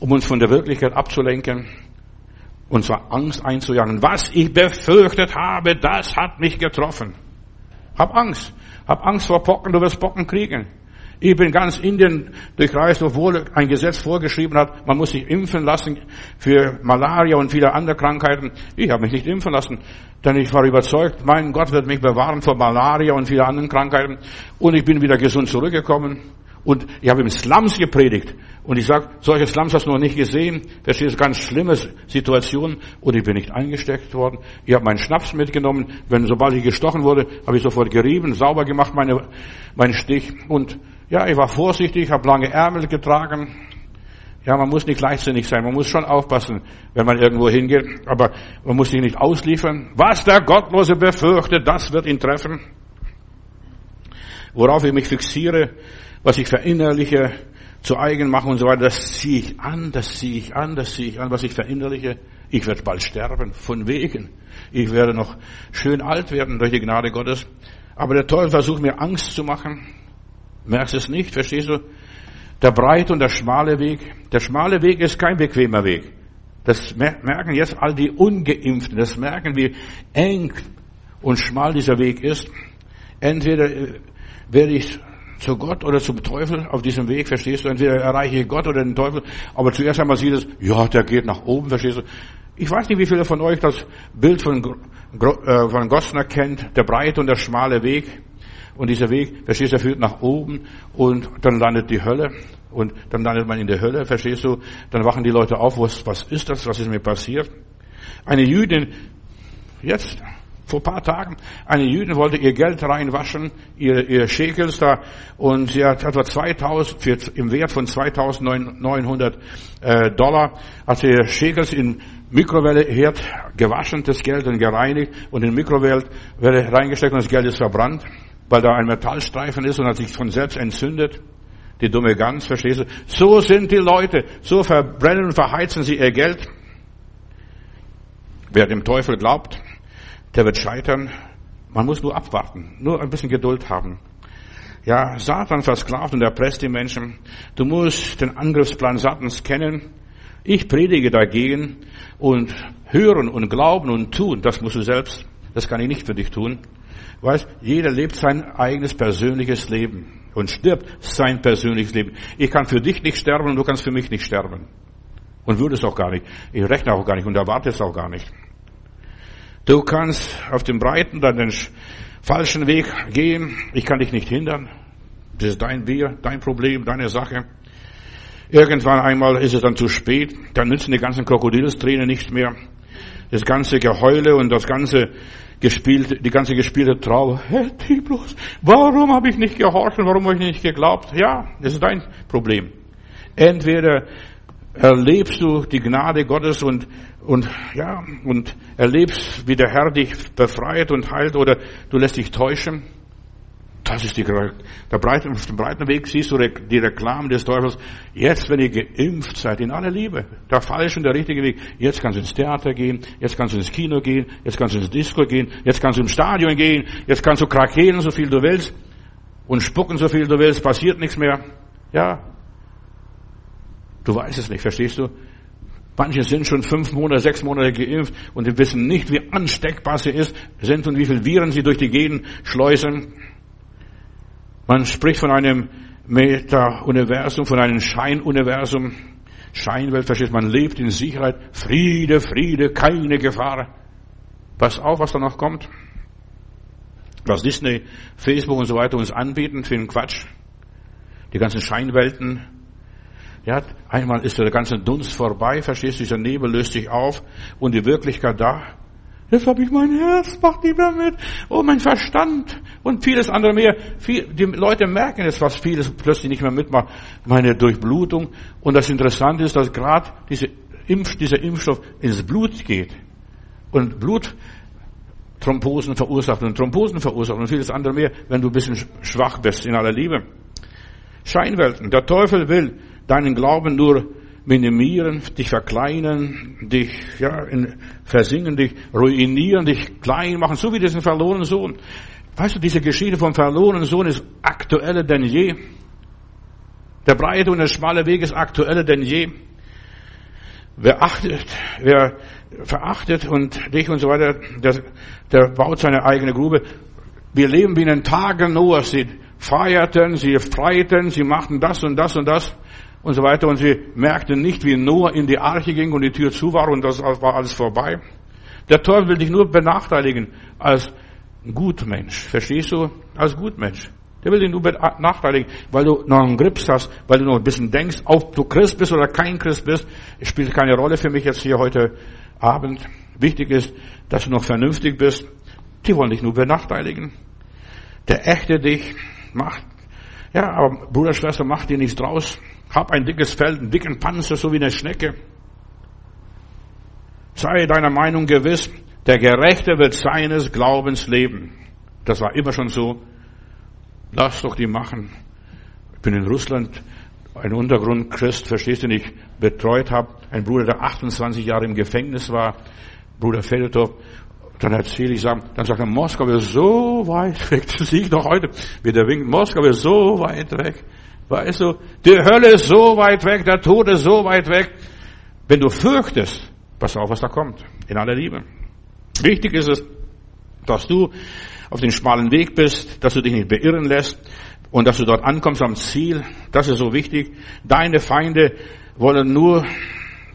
um uns von der Wirklichkeit abzulenken. Und zwar Angst einzujagen. Was ich befürchtet habe, das hat mich getroffen. Hab Angst. Hab Angst vor Pocken, du wirst Pocken kriegen. Ich bin ganz Indien durchreist, obwohl ein Gesetz vorgeschrieben hat, man muss sich impfen lassen für Malaria und viele andere Krankheiten. Ich habe mich nicht impfen lassen, denn ich war überzeugt, mein Gott wird mich bewahren vor Malaria und viele anderen Krankheiten. Und ich bin wieder gesund zurückgekommen. Und ich habe im Slums gepredigt. Und ich sage, solche Slums hast du noch nicht gesehen. Das ist eine ganz schlimme Situation. Und ich bin nicht eingesteckt worden. Ich habe meinen Schnaps mitgenommen. Wenn, sobald ich gestochen wurde, habe ich sofort gerieben, sauber gemacht, meine, meinen Stich. Und ja, ich war vorsichtig, habe lange Ärmel getragen. Ja, man muss nicht leichtsinnig sein. Man muss schon aufpassen, wenn man irgendwo hingeht. Aber man muss sich nicht ausliefern. Was der Gottlose befürchtet, das wird ihn treffen. Worauf ich mich fixiere, was ich verinnerliche, zu eigen mache und so weiter, das ziehe ich an, das ziehe ich an, das ziehe ich an, was ich verinnerliche. Ich werde bald sterben, von wegen. Ich werde noch schön alt werden durch die Gnade Gottes. Aber der Teufel versucht mir Angst zu machen. Merkst es nicht, verstehst du? Der breite und der schmale Weg. Der schmale Weg ist kein bequemer Weg. Das merken jetzt all die Ungeimpften. Das merken, wie eng und schmal dieser Weg ist. Entweder äh, werde ich zu Gott oder zum Teufel auf diesem Weg, verstehst du? Entweder erreiche ich Gott oder den Teufel. Aber zuerst einmal sieht es, ja, der geht nach oben, verstehst du? Ich weiß nicht, wie viele von euch das Bild von, äh, von Gosner kennt, der breite und der schmale Weg. Und dieser Weg, verstehst du, führt nach oben und dann landet die Hölle. Und dann landet man in der Hölle, verstehst du? Dann wachen die Leute auf, was, was ist das, was ist mir passiert? Eine Jüdin, jetzt, vor paar Tagen, eine Jüdin wollte ihr Geld reinwaschen, ihr, ihr Schekels da, und sie hat etwa 2000, für, im Wert von 2900 äh, Dollar, hat sie Schekels in Mikrowelleherd gewaschen, das Geld und gereinigt und in Mikrowelle reingesteckt und das Geld ist verbrannt, weil da ein Metallstreifen ist und hat sich von selbst entzündet. Die dumme Gans, verstehst du? So sind die Leute, so verbrennen und verheizen sie ihr Geld. Wer dem Teufel glaubt, der wird scheitern. Man muss nur abwarten, nur ein bisschen Geduld haben. Ja, Satan versklavt und erpresst die Menschen. Du musst den Angriffsplan Satans kennen. Ich predige dagegen und hören und glauben und tun, das musst du selbst. Das kann ich nicht für dich tun. Weißt, jeder lebt sein eigenes persönliches Leben und stirbt sein persönliches Leben. Ich kann für dich nicht sterben und du kannst für mich nicht sterben. Und würdest auch gar nicht. Ich rechne auch gar nicht und erwarte es auch gar nicht. Du kannst auf dem breiten oder den falschen Weg gehen. Ich kann dich nicht hindern. Das ist dein Bier, dein Problem, deine Sache. Irgendwann einmal ist es dann zu spät. Dann nützen die ganzen Krokodilstränen nicht mehr. Das ganze Geheule und das ganze gespielte, die ganze gespielte Trauer. Herr Tiblos, warum habe ich nicht gehorcht warum habe ich nicht geglaubt? Ja, das ist dein Problem. Entweder erlebst du die Gnade Gottes und, und, ja, und erlebst, wie der Herr dich befreit und heilt oder du lässt dich täuschen. Das ist die, der breiten, auf dem breiten Weg siehst du die Reklame des Teufels. Jetzt, wenn ihr geimpft seid, in aller Liebe, der falsche und der richtige Weg. Jetzt kannst du ins Theater gehen, jetzt kannst du ins Kino gehen, jetzt kannst du ins Disco gehen, jetzt kannst du im Stadion gehen, jetzt kannst du krakelen, so viel du willst und spucken, so viel du willst, passiert nichts mehr. Ja, Du weißt es nicht, verstehst du? Manche sind schon fünf Monate, sechs Monate geimpft und die wissen nicht, wie ansteckbar sie ist, sind und wie viele Viren sie durch die Genen schleusen. Man spricht von einem Meta-Universum, von einem Scheinuniversum. Scheinwelt, verstehst du? Man lebt in Sicherheit. Friede, Friede, keine Gefahr. Pass auf, was da noch kommt. Was Disney, Facebook und so weiter uns anbieten für den Quatsch. Die ganzen Scheinwelten, ja, einmal ist der ganze Dunst vorbei, verstehst du, dieser Nebel löst sich auf und die Wirklichkeit da. Jetzt habe ich mein Herz, macht nicht mehr mit. Oh, mein Verstand und vieles andere mehr. die Leute merken jetzt, was vieles plötzlich nicht mehr mitmacht. Meine Durchblutung. Und das Interessante ist, dass gerade diese Impf, dieser Impfstoff ins Blut geht. Und Blutthrombosen verursacht und Thrombosen verursacht und vieles andere mehr, wenn du ein bisschen schwach bist in aller Liebe. Scheinwelten. Der Teufel will, deinen Glauben nur minimieren, dich verkleinern, dich ja, in, versingen, dich ruinieren, dich klein machen, so wie diesen verlorenen Sohn. Weißt du, diese Geschichte vom verlorenen Sohn ist aktueller denn je. Der breite und der schmale Weg ist aktueller denn je. wer achtet, wer verachtet und dich und so weiter, der, der baut seine eigene Grube. Wir leben wie in den Tagen Noahs. Sie feierten, sie freiten, sie machten das und das und das und so weiter. Und sie merkten nicht, wie Noah in die Arche ging und die Tür zu war und das war alles vorbei. Der Teufel will dich nur benachteiligen als Gutmensch. Verstehst du? Als Gutmensch. Der will dich nur benachteiligen, weil du noch einen Grips hast, weil du noch ein bisschen denkst, ob du Christ bist oder kein Christ bist. Es spielt keine Rolle für mich jetzt hier heute Abend. Wichtig ist, dass du noch vernünftig bist. Die wollen dich nur benachteiligen. Der echte dich macht, ja, aber Bruder, Schwester, mach dir nichts draus. Hab ein dickes Feld, einen dicken Panzer, so wie eine Schnecke. Sei deiner Meinung gewiss, der Gerechte wird seines Glaubens leben. Das war immer schon so. Lass doch die machen. Ich bin in Russland ein Untergrundchrist, verstehst du nicht, betreut habe. Ein Bruder, der 28 Jahre im Gefängnis war, Bruder Feldhoff. Dann erzähle ich, dann sagt er, Moskau ist so weit weg. Das sehe ich noch heute, wie der winkt. Moskau ist so weit weg. Weißt du, die Hölle ist so weit weg, der Tod ist so weit weg. Wenn du fürchtest, pass auf, was da kommt. In aller Liebe. Wichtig ist es, dass du auf den schmalen Weg bist, dass du dich nicht beirren lässt und dass du dort ankommst am Ziel. Das ist so wichtig. Deine Feinde wollen nur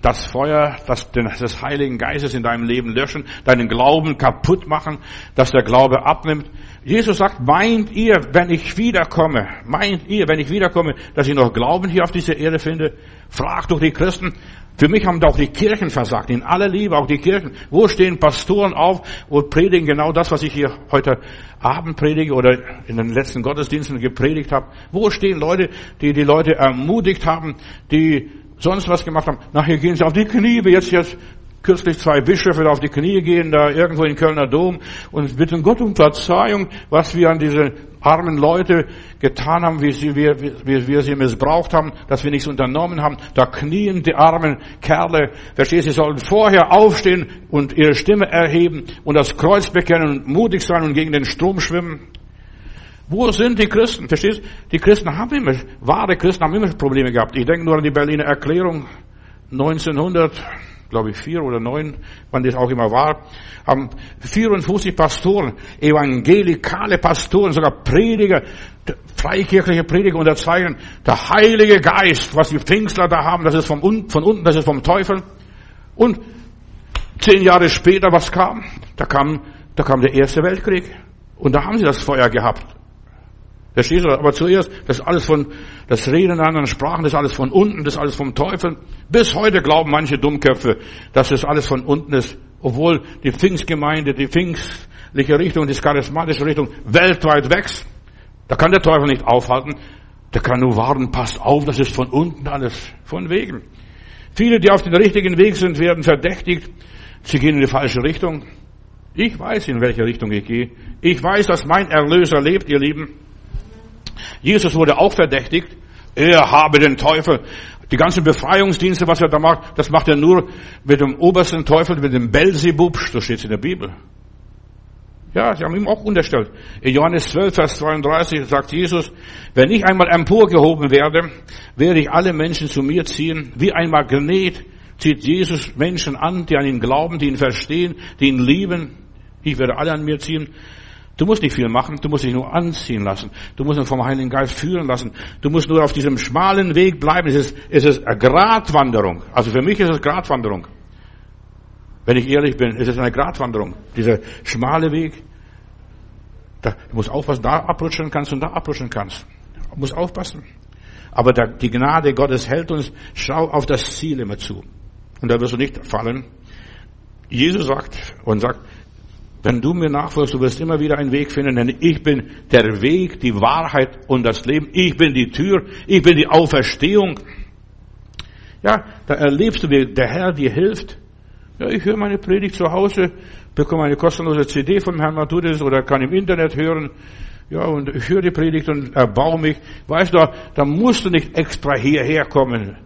das Feuer das, des Heiligen Geistes in deinem Leben löschen, deinen Glauben kaputt machen, dass der Glaube abnimmt. Jesus sagt, meint ihr, wenn ich wiederkomme, meint ihr, wenn ich wiederkomme, dass ich noch Glauben hier auf dieser Erde finde? Fragt doch die Christen, für mich haben auch die Kirchen versagt, in aller Liebe, auch die Kirchen. Wo stehen Pastoren auf und predigen genau das, was ich hier heute Abend predige oder in den letzten Gottesdiensten gepredigt habe? Wo stehen Leute, die die Leute ermutigt haben, die sonst was gemacht haben? Nachher gehen sie auf die Knie, wie jetzt jetzt kürzlich zwei Bischöfe auf die Knie gehen, da irgendwo in Kölner Dom und bitten Gott um Verzeihung, was wir an diese armen Leute getan haben, wie, sie, wie, wie wir sie missbraucht haben, dass wir nichts unternommen haben. Da knien die armen Kerle, verstehst sie sollen vorher aufstehen und ihre Stimme erheben und das Kreuz bekennen und mutig sein und gegen den Strom schwimmen. Wo sind die Christen? Verstehst du? Die Christen haben immer, wahre Christen haben immer Probleme gehabt. Ich denke nur an die Berliner Erklärung 1900 glaube ich, vier oder neun, wann das auch immer war, haben 54 Pastoren, evangelikale Pastoren, sogar Prediger, freikirchliche Prediger unterzeichnen, der Heilige Geist, was die Pfingstler da haben, das ist vom, von unten, das ist vom Teufel. Und zehn Jahre später, was kam? Da kam, da kam der Erste Weltkrieg. Und da haben sie das Feuer gehabt. Verstehst du? Aber zuerst, das ist alles von, das Reden in anderen Sprachen, das ist alles von unten, das ist alles vom Teufel. Bis heute glauben manche Dummköpfe, dass das alles von unten ist. Obwohl die Pfingstgemeinde, die pfingstliche Richtung, die charismatische Richtung weltweit wächst. Da kann der Teufel nicht aufhalten. Der kann nur warten, passt auf, das ist von unten alles, von wegen. Viele, die auf dem richtigen Weg sind, werden verdächtigt. Sie gehen in die falsche Richtung. Ich weiß, in welche Richtung ich gehe. Ich weiß, dass mein Erlöser lebt, ihr Lieben. Jesus wurde auch verdächtigt. Er habe den Teufel. Die ganzen Befreiungsdienste, was er da macht, das macht er nur mit dem obersten Teufel, mit dem Belzebub. So steht es in der Bibel. Ja, sie haben ihm auch unterstellt. In Johannes 12, Vers 32 sagt Jesus, wenn ich einmal emporgehoben werde, werde ich alle Menschen zu mir ziehen. Wie ein Magnet zieht Jesus Menschen an, die an ihn glauben, die ihn verstehen, die ihn lieben. Ich werde alle an mir ziehen. Du musst nicht viel machen, du musst dich nur anziehen lassen. Du musst ihn vom Heiligen Geist führen lassen. Du musst nur auf diesem schmalen Weg bleiben. Es ist, es ist eine Gratwanderung. Also für mich ist es Gratwanderung. Wenn ich ehrlich bin, ist es eine Gratwanderung. Dieser schmale Weg. Da, du musst aufpassen, da abrutschen kannst und da abrutschen kannst. Du musst aufpassen. Aber der, die Gnade Gottes hält uns, schau auf das Ziel immer zu. Und da wirst du nicht fallen. Jesus sagt und sagt, wenn du mir nachfolgst, du wirst immer wieder einen Weg finden, denn ich bin der Weg, die Wahrheit und das Leben. Ich bin die Tür, ich bin die Auferstehung. Ja, da erlebst du, wie der Herr dir hilft. Ja, ich höre meine Predigt zu Hause, bekomme eine kostenlose CD von Herrn Matthäus oder kann im Internet hören. Ja, und ich höre die Predigt und erbaue mich. Weißt du, da musst du nicht extra hierher kommen.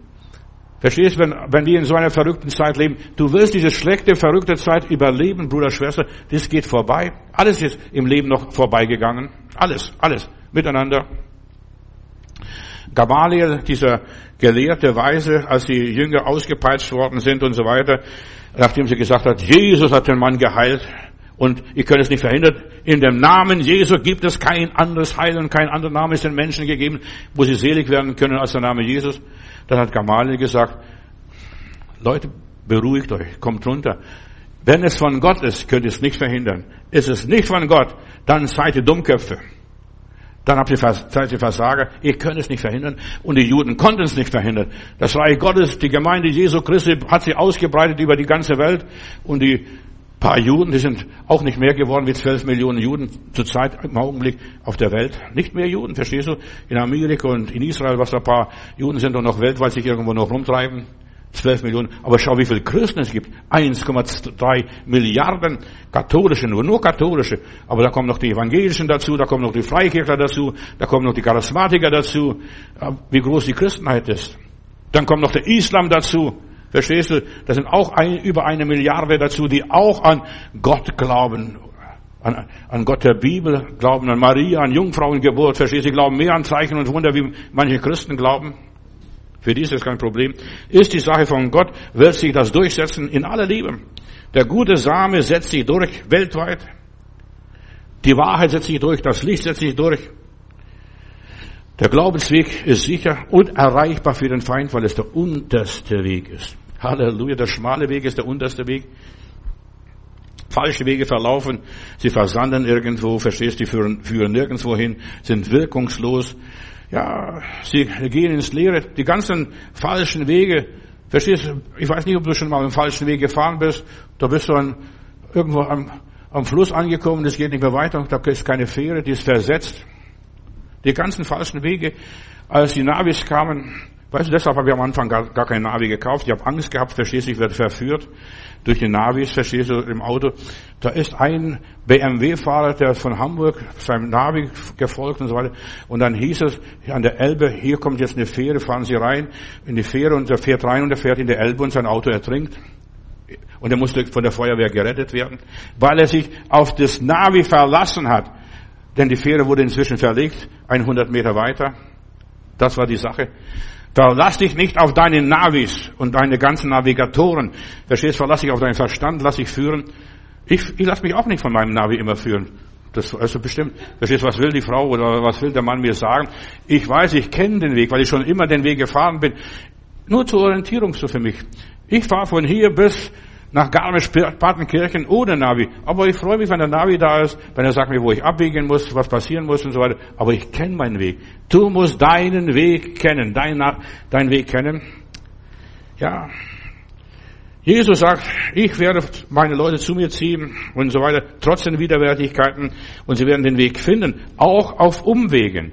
Verstehst du, wenn, wenn die in so einer verrückten Zeit leben, du wirst diese schlechte, verrückte Zeit überleben, Bruder, Schwester, das geht vorbei. Alles ist im Leben noch vorbeigegangen. Alles, alles, miteinander. Gamaliel, dieser gelehrte Weise, als die Jünger ausgepeitscht worden sind und so weiter, nachdem sie gesagt hat, Jesus hat den Mann geheilt und ihr könnt es nicht verhindern, in dem Namen Jesu gibt es kein anderes Heil und kein anderer Name ist den Menschen gegeben, wo sie selig werden können als der Name Jesus. Dann hat Gamaliel gesagt, Leute, beruhigt euch, kommt runter. Wenn es von Gott ist, könnt ihr es nicht verhindern. Ist es nicht von Gott, dann seid ihr Dummköpfe. Dann habt ihr, seid ihr Versager. Ihr könnt es nicht verhindern. Und die Juden konnten es nicht verhindern. Das Reich Gottes, die Gemeinde Jesu Christi hat sich ausgebreitet über die ganze Welt. Und die paar Juden, die sind auch nicht mehr geworden wie zwölf Millionen Juden zurzeit im Augenblick auf der Welt. Nicht mehr Juden, verstehst du? In Amerika und in Israel, was da paar Juden sind und noch weltweit sich irgendwo noch rumtreiben. 12 Millionen. Aber schau, wie viele Christen es gibt. 1,3 Milliarden katholische, nur, nur katholische. Aber da kommen noch die Evangelischen dazu, da kommen noch die Freikirchler dazu, da kommen noch die Charismatiker dazu. Wie groß die Christenheit ist. Dann kommt noch der Islam dazu. Verstehst du? Da sind auch ein, über eine Milliarde dazu, die auch an Gott glauben. An, an Gott der Bibel glauben, an Maria, an Jungfrauengeburt. Verstehst du? Sie glauben mehr an Zeichen und Wunder, wie manche Christen glauben. Für die ist das kein Problem. Ist die Sache von Gott, wird sich das durchsetzen in aller Liebe. Der gute Same setzt sich durch weltweit. Die Wahrheit setzt sich durch, das Licht setzt sich durch. Der Glaubensweg ist sicher und erreichbar für den Feind, weil es der unterste Weg ist. Halleluja, der schmale Weg ist der unterste Weg. Falsche Wege verlaufen, sie versanden irgendwo, verstehst du, die führen, führen nirgendwo hin, sind wirkungslos, ja, sie gehen ins Leere. Die ganzen falschen Wege, verstehst du? Ich weiß nicht, ob du schon mal im falschen Weg gefahren bist. Da bist du an, irgendwo am, am Fluss angekommen, es geht nicht mehr weiter, da ist keine Fähre, die ist versetzt. Die ganzen falschen Wege, als die Navis kamen, weißt du, deshalb habe ich am Anfang gar, gar kein Navi gekauft. Ich habe Angst gehabt, verstehst du, ich werde verführt durch die Navis, verstehst du, im Auto. Da ist ein BMW-Fahrer, der von Hamburg seinem Navi gefolgt und so weiter. Und dann hieß es an der Elbe, hier kommt jetzt eine Fähre, fahren Sie rein in die Fähre und er fährt rein und er fährt in die Elbe und sein Auto ertrinkt. Und er musste von der Feuerwehr gerettet werden, weil er sich auf das Navi verlassen hat. Denn die Fähre wurde inzwischen verlegt, 100 Meter weiter. Das war die Sache. Verlass dich nicht auf deine Navis und deine ganzen Navigatoren. Verstehst, verlass dich auf deinen Verstand, lass dich führen. Ich, ich lasse mich auch nicht von meinem Navi immer führen. Das also bestimmt. Verstehst, was will die Frau oder was will der Mann mir sagen? Ich weiß, ich kenne den Weg, weil ich schon immer den Weg gefahren bin. Nur zur Orientierung so für mich. Ich fahre von hier bis nach Garmisch-Partenkirchen ohne Navi. Aber ich freue mich, wenn der Navi da ist, wenn er sagt mir, wo ich abbiegen muss, was passieren muss und so weiter. Aber ich kenne meinen Weg. Du musst deinen Weg kennen, deinen, deinen Weg kennen. Ja. Jesus sagt, ich werde meine Leute zu mir ziehen und so weiter, trotz den Widerwärtigkeiten und sie werden den Weg finden, auch auf Umwegen.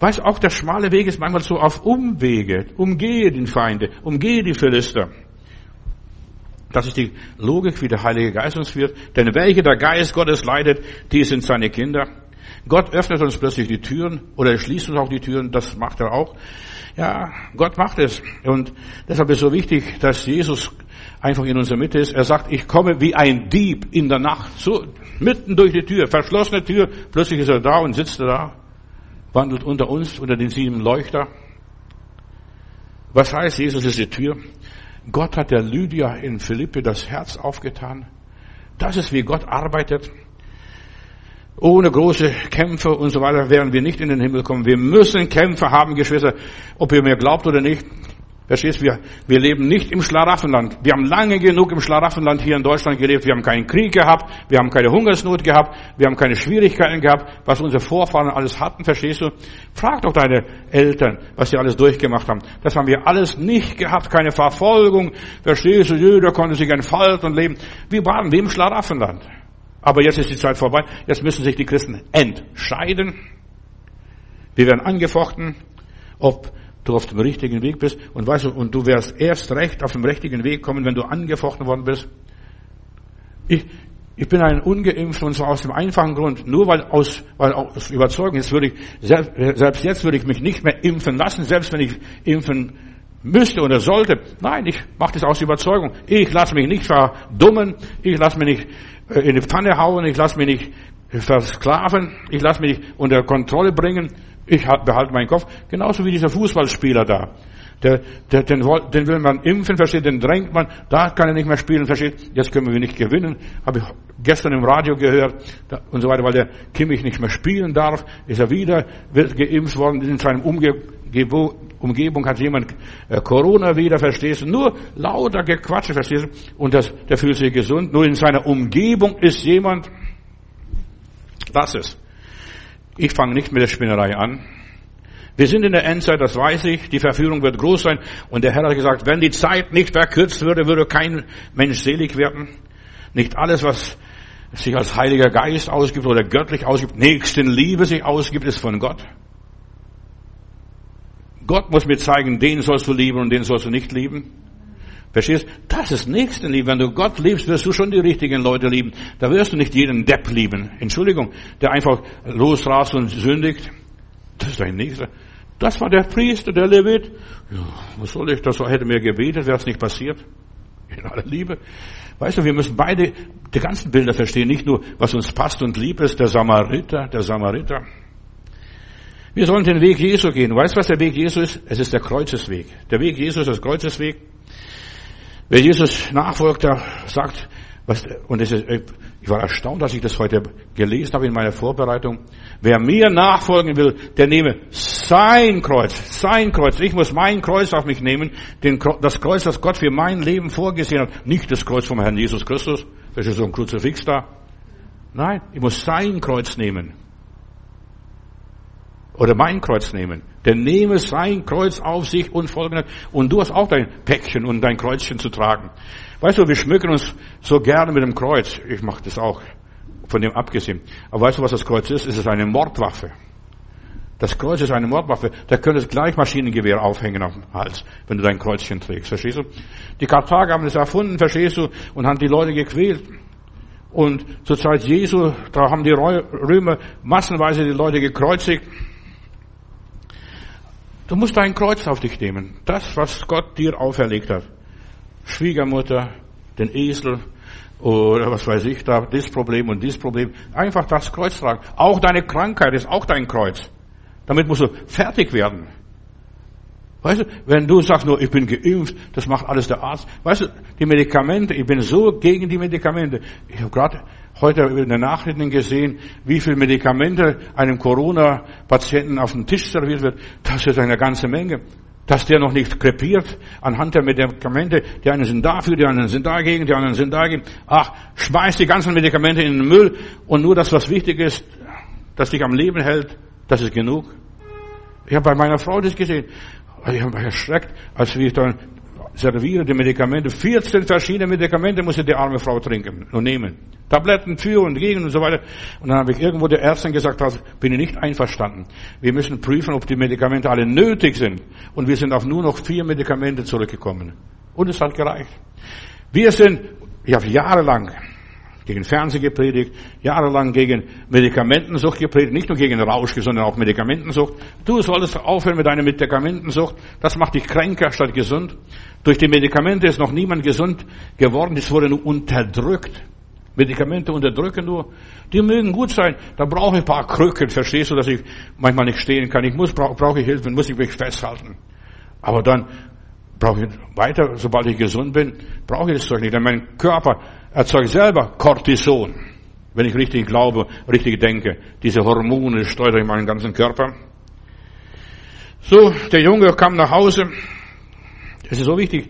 Weißt, auch der schmale Weg ist manchmal so auf Umwege. Umgehe den Feinde, umgehe die Philister. Das ist die Logik, wie der Heilige Geist uns führt. Denn welche der Geist Gottes leidet, die sind seine Kinder. Gott öffnet uns plötzlich die Türen oder schließt uns auch die Türen, das macht er auch. Ja, Gott macht es. Und deshalb ist so wichtig, dass Jesus einfach in unserer Mitte ist. Er sagt, ich komme wie ein Dieb in der Nacht, so mitten durch die Tür, verschlossene Tür, plötzlich ist er da und sitzt da, wandelt unter uns, unter den sieben Leuchter. Was heißt, Jesus ist die Tür? Gott hat der Lydia in Philippe das Herz aufgetan. Das ist, wie Gott arbeitet. Ohne große Kämpfe und so weiter werden wir nicht in den Himmel kommen. Wir müssen Kämpfe haben, Geschwister, ob ihr mir glaubt oder nicht. Verstehst wir, wir leben nicht im Schlaraffenland. Wir haben lange genug im Schlaraffenland hier in Deutschland gelebt. Wir haben keinen Krieg gehabt. Wir haben keine Hungersnot gehabt. Wir haben keine Schwierigkeiten gehabt, was unsere Vorfahren alles hatten. Verstehst du? Frag doch deine Eltern, was sie alles durchgemacht haben. Das haben wir alles nicht gehabt. Keine Verfolgung. Verstehst du? Jeder konnte sich entfalten und leben. Wir waren wie im Schlaraffenland. Aber jetzt ist die Zeit vorbei. Jetzt müssen sich die Christen entscheiden. Wir werden angefochten, ob du auf dem richtigen Weg bist und weißt du, und du wirst erst recht auf dem richtigen Weg kommen, wenn du angefochten worden bist. Ich, ich bin ein Ungeimpfter und zwar aus dem einfachen Grund, nur weil aus, weil aus Überzeugung, jetzt würde ich, selbst jetzt würde ich mich nicht mehr impfen lassen, selbst wenn ich impfen müsste oder sollte. Nein, ich mache das aus Überzeugung. Ich lasse mich nicht verdummen, ich lasse mich nicht äh, in die Pfanne hauen, ich lasse mich nicht versklaven, ich lasse mich unter Kontrolle bringen, ich behalte meinen Kopf. Genauso wie dieser Fußballspieler da. Der, der, den, den will man impfen, versteht, den drängt man, da kann er nicht mehr spielen, versteht, jetzt können wir nicht gewinnen. Habe ich gestern im Radio gehört da, und so weiter, weil der Kimmich nicht mehr spielen darf, ist er wieder, wird geimpft worden, in seinem Umge Umgebung hat jemand äh, Corona wieder, verstehst du? Nur lauter Gequatsche, verstehst du? Und das, der fühlt sich gesund. Nur in seiner Umgebung ist jemand, Lass es. Ich fange nicht mit der Spinnerei an. Wir sind in der Endzeit, das weiß ich. Die Verführung wird groß sein. Und der Herr hat gesagt, wenn die Zeit nicht verkürzt würde, würde kein Mensch selig werden. Nicht alles, was sich als Heiliger Geist ausgibt oder göttlich ausgibt, Nächstenliebe sich ausgibt, ist von Gott. Gott muss mir zeigen, den sollst du lieben und den sollst du nicht lieben. Verstehst? Das ist Nächstenliebe. Wenn du Gott liebst, wirst du schon die richtigen Leute lieben. Da wirst du nicht jeden Depp lieben. Entschuldigung, der einfach losrast und sündigt. Das ist dein Nächster. Das war der Priester, der Levit. Ja, was soll ich, das hätte mir gebetet, wäre es nicht passiert. In aller Liebe. Weißt du, wir müssen beide die ganzen Bilder verstehen, nicht nur, was uns passt und lieb ist, der Samariter, der Samariter. Wir sollen den Weg Jesu gehen. Weißt du, was der Weg Jesu ist? Es ist der Kreuzesweg. Der Weg Jesu ist der Kreuzesweg. Wer Jesus nachfolgt, der sagt, was, und ist, ich war erstaunt, dass ich das heute gelesen habe in meiner Vorbereitung. Wer mir nachfolgen will, der nehme sein Kreuz, sein Kreuz. Ich muss mein Kreuz auf mich nehmen, den, das Kreuz, das Gott für mein Leben vorgesehen hat. Nicht das Kreuz vom Herrn Jesus Christus, das ist so ein Kruzifix da. Nein, ich muss sein Kreuz nehmen oder mein Kreuz nehmen. Der nehme sein Kreuz auf sich und folge Und du hast auch dein Päckchen und dein Kreuzchen zu tragen. Weißt du, wir schmücken uns so gerne mit dem Kreuz. Ich mache das auch, von dem abgesehen. Aber weißt du, was das Kreuz ist? Es ist eine Mordwaffe. Das Kreuz ist eine Mordwaffe. Da könntest du gleich Maschinengewehr aufhängen auf dem Hals, wenn du dein Kreuzchen trägst. Verstehst du? Die Karthager haben das erfunden, verstehst du, und haben die Leute gequält. Und zur Zeit Jesu, da haben die Römer massenweise die Leute gekreuzigt. Du musst dein Kreuz auf dich nehmen. Das, was Gott dir auferlegt hat. Schwiegermutter, den Esel oder was weiß ich da, das Problem und dieses Problem. Einfach das Kreuz tragen. Auch deine Krankheit ist auch dein Kreuz. Damit musst du fertig werden. Weißt du, wenn du sagst nur, ich bin geimpft, das macht alles der Arzt. Weißt du, die Medikamente, ich bin so gegen die Medikamente. Ich habe gerade heute in den Nachrichten gesehen, wie viel Medikamente einem Corona-Patienten auf den Tisch serviert wird. Das ist eine ganze Menge. Dass der noch nicht krepiert anhand der Medikamente. Die einen sind dafür, die anderen sind dagegen, die anderen sind dagegen. Ach, schmeiß die ganzen Medikamente in den Müll und nur das, was wichtig ist, das dich am Leben hält, das ist genug. Ich habe bei meiner Frau das gesehen. Ich habe mich erschreckt, als wir dann serviere die Medikamente. 14 verschiedene Medikamente musste die arme Frau trinken und nehmen. Tabletten für und gegen und so weiter. Und dann habe ich irgendwo der Ärztin gesagt, das bin ich nicht einverstanden. Wir müssen prüfen, ob die Medikamente alle nötig sind. Und wir sind auf nur noch vier Medikamente zurückgekommen. Und es hat gereicht. Wir sind, ich habe jahrelang gegen Fernsehen gepredigt, jahrelang gegen Medikamentensucht gepredigt, nicht nur gegen Rausch, sondern auch Medikamentensucht. Du solltest aufhören mit deiner Medikamentensucht. Das macht dich kränker statt gesund. Durch die Medikamente ist noch niemand gesund geworden, es wurde nur unterdrückt. Medikamente unterdrücken nur. Die mögen gut sein. Da brauche ich ein paar Krücken, verstehst du, dass ich manchmal nicht stehen kann. Ich muss, brauche brauch ich Hilfe, muss ich mich festhalten. Aber dann brauche ich weiter, sobald ich gesund bin, brauche ich das Zeug nicht. Denn mein Körper erzeugt selber Cortison. Wenn ich richtig glaube, richtig denke. Diese Hormone steuern meinen ganzen Körper. So, der Junge kam nach Hause. Es ist so wichtig.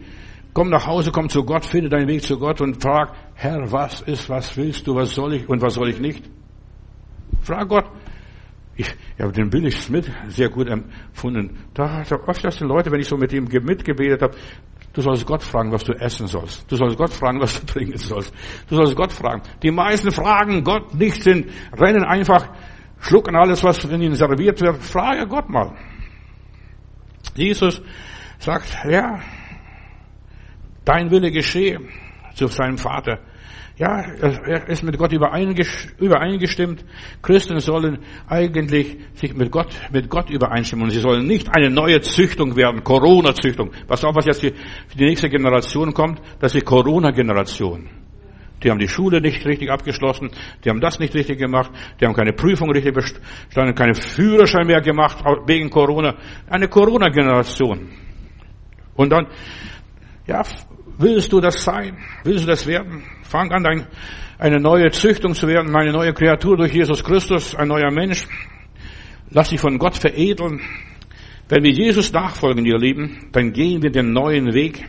Komm nach Hause, komm zu Gott, finde deinen Weg zu Gott und frag, Herr, was ist, was willst du, was soll ich und was soll ich nicht? Frag Gott. Ich, habe den Billy Smith sehr gut empfunden. Da, da öfters die Leute, wenn ich so mit ihm mitgebetet habe, Du sollst Gott fragen, was du essen sollst. Du sollst Gott fragen, was du trinken sollst. Du sollst Gott fragen. Die meisten fragen Gott nicht, sind, rennen einfach, schlucken alles, was ihnen serviert wird. Frage Gott mal. Jesus sagt, ja, dein Wille geschehe zu seinem Vater. Ja, er ist mit Gott übereingestimmt. Christen sollen eigentlich sich mit Gott, mit Gott übereinstimmen. Und sie sollen nicht eine neue Züchtung werden, Corona-Züchtung. Pass auf, was jetzt für die nächste Generation kommt, das ist die Corona-Generation. Die haben die Schule nicht richtig abgeschlossen, die haben das nicht richtig gemacht, die haben keine Prüfung richtig bestanden, keine Führerschein mehr gemacht wegen Corona. Eine Corona-Generation. Und dann, ja, willst du das sein? Willst du das werden? Fang an, ein, eine neue Züchtung zu werden, eine neue Kreatur durch Jesus Christus, ein neuer Mensch. Lass dich von Gott veredeln. Wenn wir Jesus nachfolgen, ihr Lieben, dann gehen wir den neuen Weg.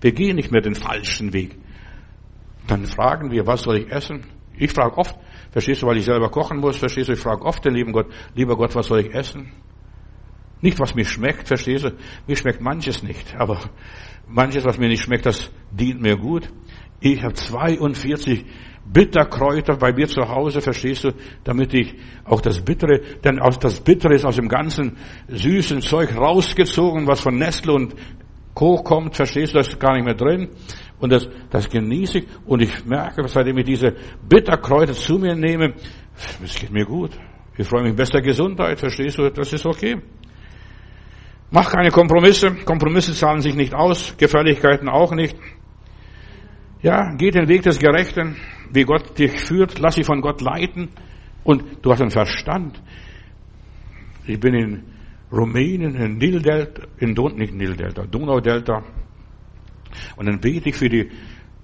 Wir gehen nicht mehr den falschen Weg. Dann fragen wir, was soll ich essen? Ich frage oft, verstehst du, weil ich selber kochen muss, verstehst du, ich frage oft den lieben Gott, lieber Gott, was soll ich essen? Nicht, was mir schmeckt, verstehst du? Mir schmeckt manches nicht, aber manches, was mir nicht schmeckt, das dient mir gut. Ich habe 42 Bitterkräuter bei mir zu Hause, verstehst du, damit ich auch das Bittere, denn auch das Bittere ist aus dem ganzen süßen Zeug rausgezogen, was von Nestle und Co. kommt, verstehst du, das ist gar nicht mehr drin. Und das, das genieße ich und ich merke, seitdem ich diese Bitterkräuter zu mir nehme, es geht mir gut. Ich freue mich bester Gesundheit, verstehst du, das ist okay. Mach keine Kompromisse. Kompromisse zahlen sich nicht aus, Gefälligkeiten auch nicht. Ja, geh den Weg des Gerechten, wie Gott dich führt, lass dich von Gott leiten und du hast einen Verstand. Ich bin in Rumänien, in Nildelta, in Don, nicht Nildelta, Donaudelta, und dann bete ich für die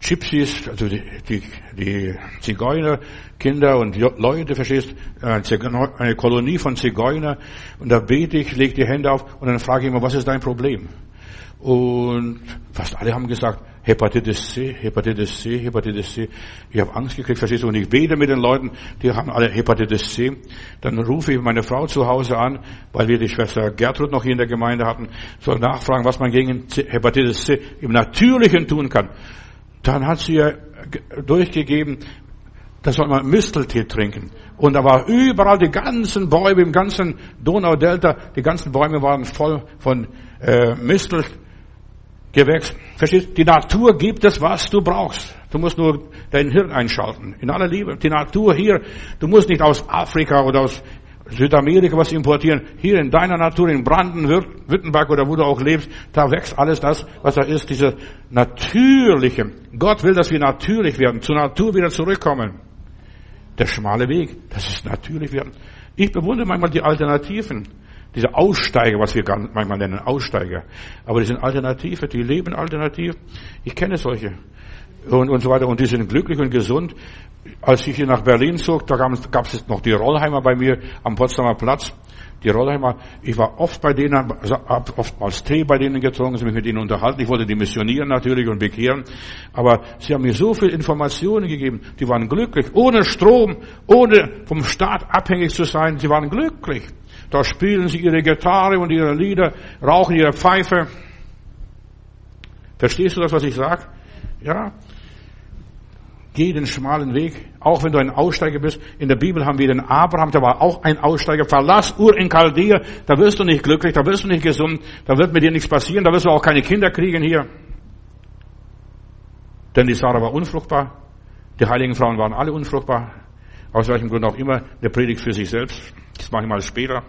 Gypsies, also die, die, die Zigeunerkinder und Leute, verstehst, eine Kolonie von Zigeuner. Und da bete ich, lege die Hände auf und dann frage ich immer, was ist dein Problem? Und fast alle haben gesagt, Hepatitis C, Hepatitis C, Hepatitis C. Ich habe Angst gekriegt, verstehst du? Und ich bete mit den Leuten, die haben alle Hepatitis C. Dann rufe ich meine Frau zu Hause an, weil wir die Schwester Gertrud noch hier in der Gemeinde hatten, soll nachfragen, was man gegen Hepatitis C im Natürlichen tun kann. Dann hat sie ja durchgegeben, da soll man Misteltee trinken. Und da war überall die ganzen Bäume im ganzen Donaudelta, die ganzen Bäume waren voll von äh, Mistel Gewächs. Verstehst? Die Natur gibt es, was du brauchst. Du musst nur dein Hirn einschalten. In aller Liebe. Die Natur hier, du musst nicht aus Afrika oder aus Südamerika was importieren. Hier in deiner Natur, in Brandenburg oder wo du auch lebst, da wächst alles das, was da ist, diese natürliche. Gott will, dass wir natürlich werden, zur Natur wieder zurückkommen. Der schmale Weg, das ist natürlich werden. Ich bewundere manchmal die Alternativen diese Aussteiger, was wir manchmal nennen, Aussteiger. Aber die sind Alternative, die leben alternativ. Ich kenne solche. Und, und so weiter. Und die sind glücklich und gesund. Als ich hier nach Berlin zog, da gab es noch die Rollheimer bei mir am Potsdamer Platz. Die Rollheimer, ich war oft bei denen, habe oftmals Tee bei denen getrunken, mich mit ihnen unterhalten. Ich wollte die missionieren natürlich und bekehren. Aber sie haben mir so viel Informationen gegeben. Die waren glücklich. Ohne Strom, ohne vom Staat abhängig zu sein. Sie waren glücklich. Da spielen sie ihre Gitarre und ihre Lieder, rauchen ihre Pfeife. Verstehst du das, was ich sage? Ja. Geh den schmalen Weg, auch wenn du ein Aussteiger bist. In der Bibel haben wir den Abraham, der war auch ein Aussteiger. Verlass Ur in Chaldea, da wirst du nicht glücklich, da wirst du nicht gesund, da wird mit dir nichts passieren, da wirst du auch keine Kinder kriegen hier. Denn die Sarah war unfruchtbar, die heiligen Frauen waren alle unfruchtbar. Aus welchem Grund auch immer, der predigt für sich selbst. Das mache ich mal später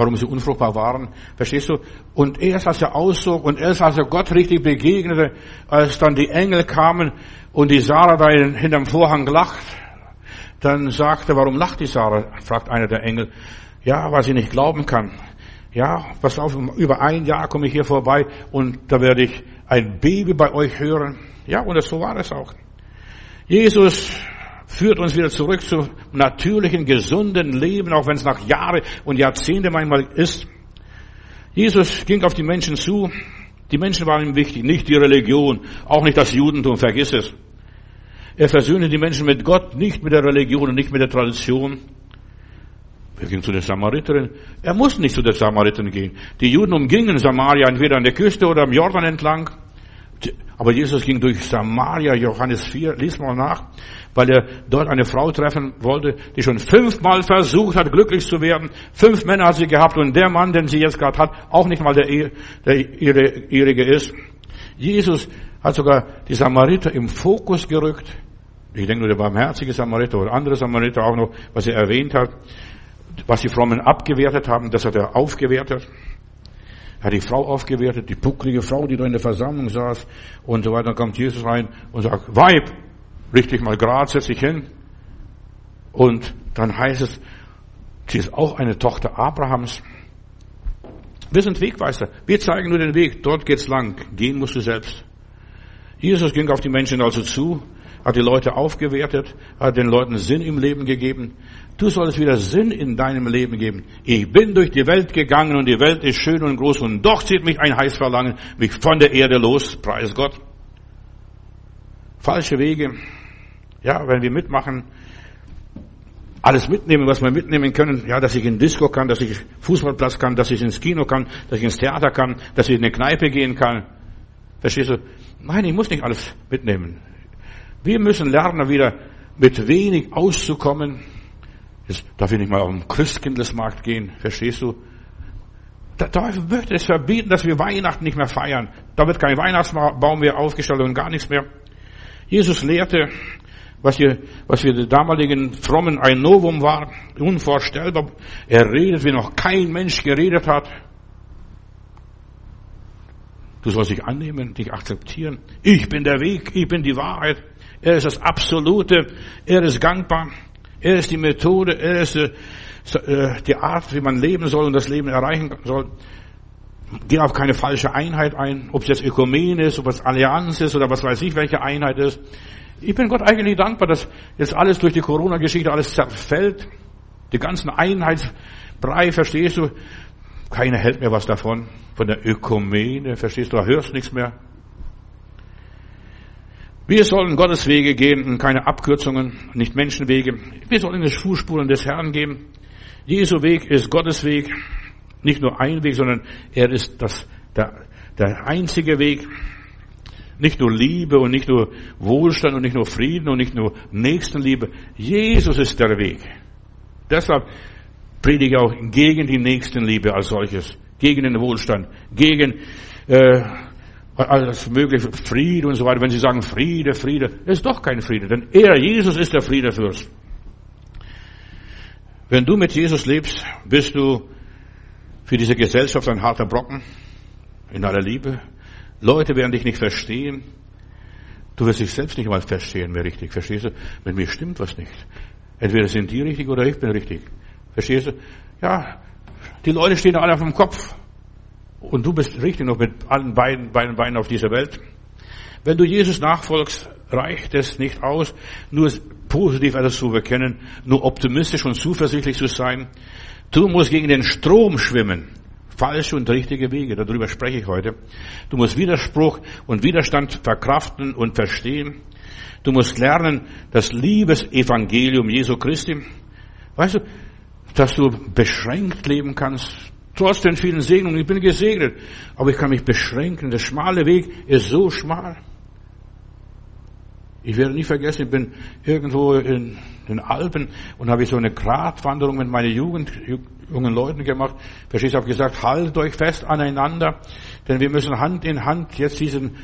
warum sie unfruchtbar waren. Verstehst du? Und erst als er auszog und erst als er Gott richtig begegnete, als dann die Engel kamen und die Sarah da hinterm Vorhang lacht, dann sagte, warum lacht die Sarah? fragt einer der Engel. Ja, weil sie nicht glauben kann. Ja, pass auf, über ein Jahr komme ich hier vorbei und da werde ich ein Baby bei euch hören. Ja, und so war es auch. Jesus führt uns wieder zurück zum natürlichen, gesunden Leben, auch wenn es nach Jahre und Jahrzehnte manchmal ist. Jesus ging auf die Menschen zu. Die Menschen waren ihm wichtig, nicht die Religion, auch nicht das Judentum, vergiss es. Er versöhnte die Menschen mit Gott, nicht mit der Religion und nicht mit der Tradition. Er ging zu den Samariterin. Er musste nicht zu den Samariterin gehen. Die Juden umgingen Samaria entweder an der Küste oder am Jordan entlang. Aber Jesus ging durch Samaria, Johannes 4, lies mal nach weil er dort eine Frau treffen wollte, die schon fünfmal versucht hat, glücklich zu werden. Fünf Männer hat sie gehabt und der Mann, den sie jetzt gerade hat, auch nicht mal der, der ihre, ihrige ist. Jesus hat sogar die Samariter im Fokus gerückt. Ich denke nur der barmherzige Samariter oder andere Samariter auch noch, was er erwähnt hat. Was die Frommen abgewertet haben, das hat er aufgewertet. Er hat die Frau aufgewertet, die pucklige Frau, die da in der Versammlung saß und so weiter. Dann kommt Jesus rein und sagt, Weib, richtig mal grad, setz dich hin. Und dann heißt es, sie ist auch eine Tochter Abrahams. Wir sind Wegweiser. Wir zeigen nur den Weg. Dort geht's lang. Gehen musst du selbst. Jesus ging auf die Menschen also zu, hat die Leute aufgewertet, hat den Leuten Sinn im Leben gegeben. Du sollst wieder Sinn in deinem Leben geben. Ich bin durch die Welt gegangen und die Welt ist schön und groß und doch zieht mich ein heiß Verlangen, mich von der Erde los, preis Gott. Falsche Wege. Ja, wenn wir mitmachen, alles mitnehmen, was wir mitnehmen können. Ja, dass ich in Disco kann, dass ich Fußballplatz kann, dass ich ins Kino kann, dass ich ins Theater kann, dass ich in eine Kneipe gehen kann. Verstehst du? Nein, ich muss nicht alles mitnehmen. Wir müssen lernen, wieder mit wenig auszukommen. Jetzt darf ich nicht mal auf den Christkindlesmarkt gehen, verstehst du? Der Teufel möchte es verbieten, dass wir Weihnachten nicht mehr feiern. Da wird kein Weihnachtsbaum mehr aufgestellt und gar nichts mehr. Jesus lehrte, was wir, was wir die damaligen Frommen ein Novum war, unvorstellbar. Er redet, wie noch kein Mensch geredet hat. Du sollst dich annehmen, dich akzeptieren. Ich bin der Weg, ich bin die Wahrheit. Er ist das Absolute, er ist gangbar, er ist die Methode, er ist äh, die Art, wie man leben soll und das Leben erreichen soll. Geh auf keine falsche Einheit ein, ob es jetzt Ökumene ist, ob es Allianz ist oder was weiß ich, welche Einheit ist. Ich bin Gott eigentlich dankbar, dass jetzt alles durch die Corona-Geschichte alles zerfällt. Die ganzen Einheitsbrei, verstehst du? Keiner hält mir was davon. Von der Ökumene, verstehst du? Da hörst nichts mehr. Wir sollen Gottes Wege gehen und keine Abkürzungen, nicht Menschenwege. Wir sollen in die Fußspuren des Herrn gehen. Jesu Weg ist Gottes Weg. Nicht nur ein Weg, sondern er ist das, der, der einzige Weg. Nicht nur Liebe und nicht nur Wohlstand und nicht nur Frieden und nicht nur Nächstenliebe. Jesus ist der Weg. Deshalb predige ich auch gegen die Nächstenliebe als solches, gegen den Wohlstand, gegen äh, alles mögliche, Friede und so weiter. Wenn Sie sagen Friede, Friede, ist doch kein Friede, denn er, Jesus, ist der Friedefürst. Wenn du mit Jesus lebst, bist du für diese Gesellschaft ein harter Brocken in aller Liebe. Leute werden dich nicht verstehen. Du wirst dich selbst nicht mal verstehen mehr richtig. Verstehst du? Mit mir stimmt was nicht. Entweder sind die richtig oder ich bin richtig. Verstehst du? Ja, die Leute stehen alle auf dem Kopf. Und du bist richtig noch mit allen beiden, beiden Beinen auf dieser Welt. Wenn du Jesus nachfolgst, reicht es nicht aus, nur positiv alles zu bekennen, nur optimistisch und zuversichtlich zu sein. Du musst gegen den Strom schwimmen. Falsche und richtige Wege, darüber spreche ich heute. Du musst Widerspruch und Widerstand verkraften und verstehen. Du musst lernen, das Liebesevangelium Jesu Christi. Weißt du, dass du beschränkt leben kannst, trotz den vielen Segnungen. Ich bin gesegnet, aber ich kann mich beschränken. Der schmale Weg ist so schmal. Ich werde nie vergessen, ich bin irgendwo in den Alpen und habe ich so eine Gratwanderung mit meinen Jugend, jungen Leuten gemacht. Verstehst du, habe gesagt, haltet euch fest aneinander, denn wir müssen Hand in Hand jetzt diesen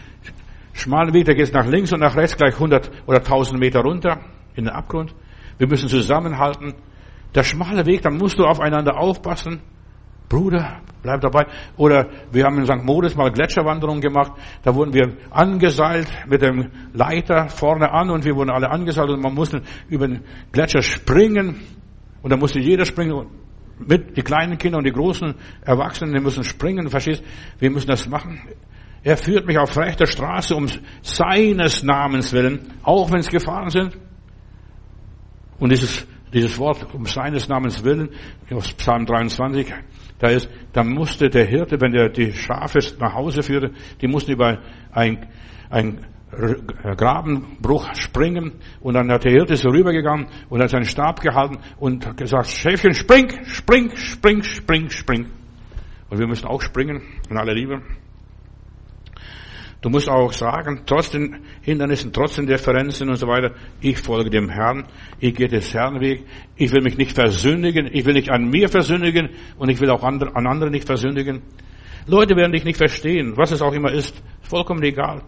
schmalen Weg, der geht nach links und nach rechts gleich 100 oder 1000 Meter runter in den Abgrund. Wir müssen zusammenhalten. Der schmale Weg, dann musst du aufeinander aufpassen. Bruder, bleib dabei. Oder wir haben in St. Moritz mal Gletscherwanderung gemacht. Da wurden wir angeseilt mit dem Leiter vorne an und wir wurden alle angeseilt und man musste über den Gletscher springen. Und da musste jeder springen. Mit die kleinen Kinder und die großen Erwachsenen, die müssen springen. Verstehst? Wir müssen das machen. Er führt mich auf rechter Straße um seines Namens willen, auch wenn es Gefahren sind. Und dieses, dieses Wort um seines Namens willen, aus Psalm 23, da ist, da musste der Hirte, wenn er die Schafe nach Hause führte, die mussten über ein, ein Grabenbruch springen und dann hat der Hirte so rübergegangen und hat seinen Stab gehalten und gesagt, Schäfchen, spring, spring, spring, spring, spring. Und wir müssen auch springen, in aller Liebe. Du musst auch sagen, trotz den Hindernissen, trotz den Differenzen und so weiter, ich folge dem Herrn, ich gehe des Herrn Weg, ich will mich nicht versündigen, ich will nicht an mir versündigen und ich will auch an andere nicht versündigen. Leute werden dich nicht verstehen, was es auch immer ist, vollkommen egal.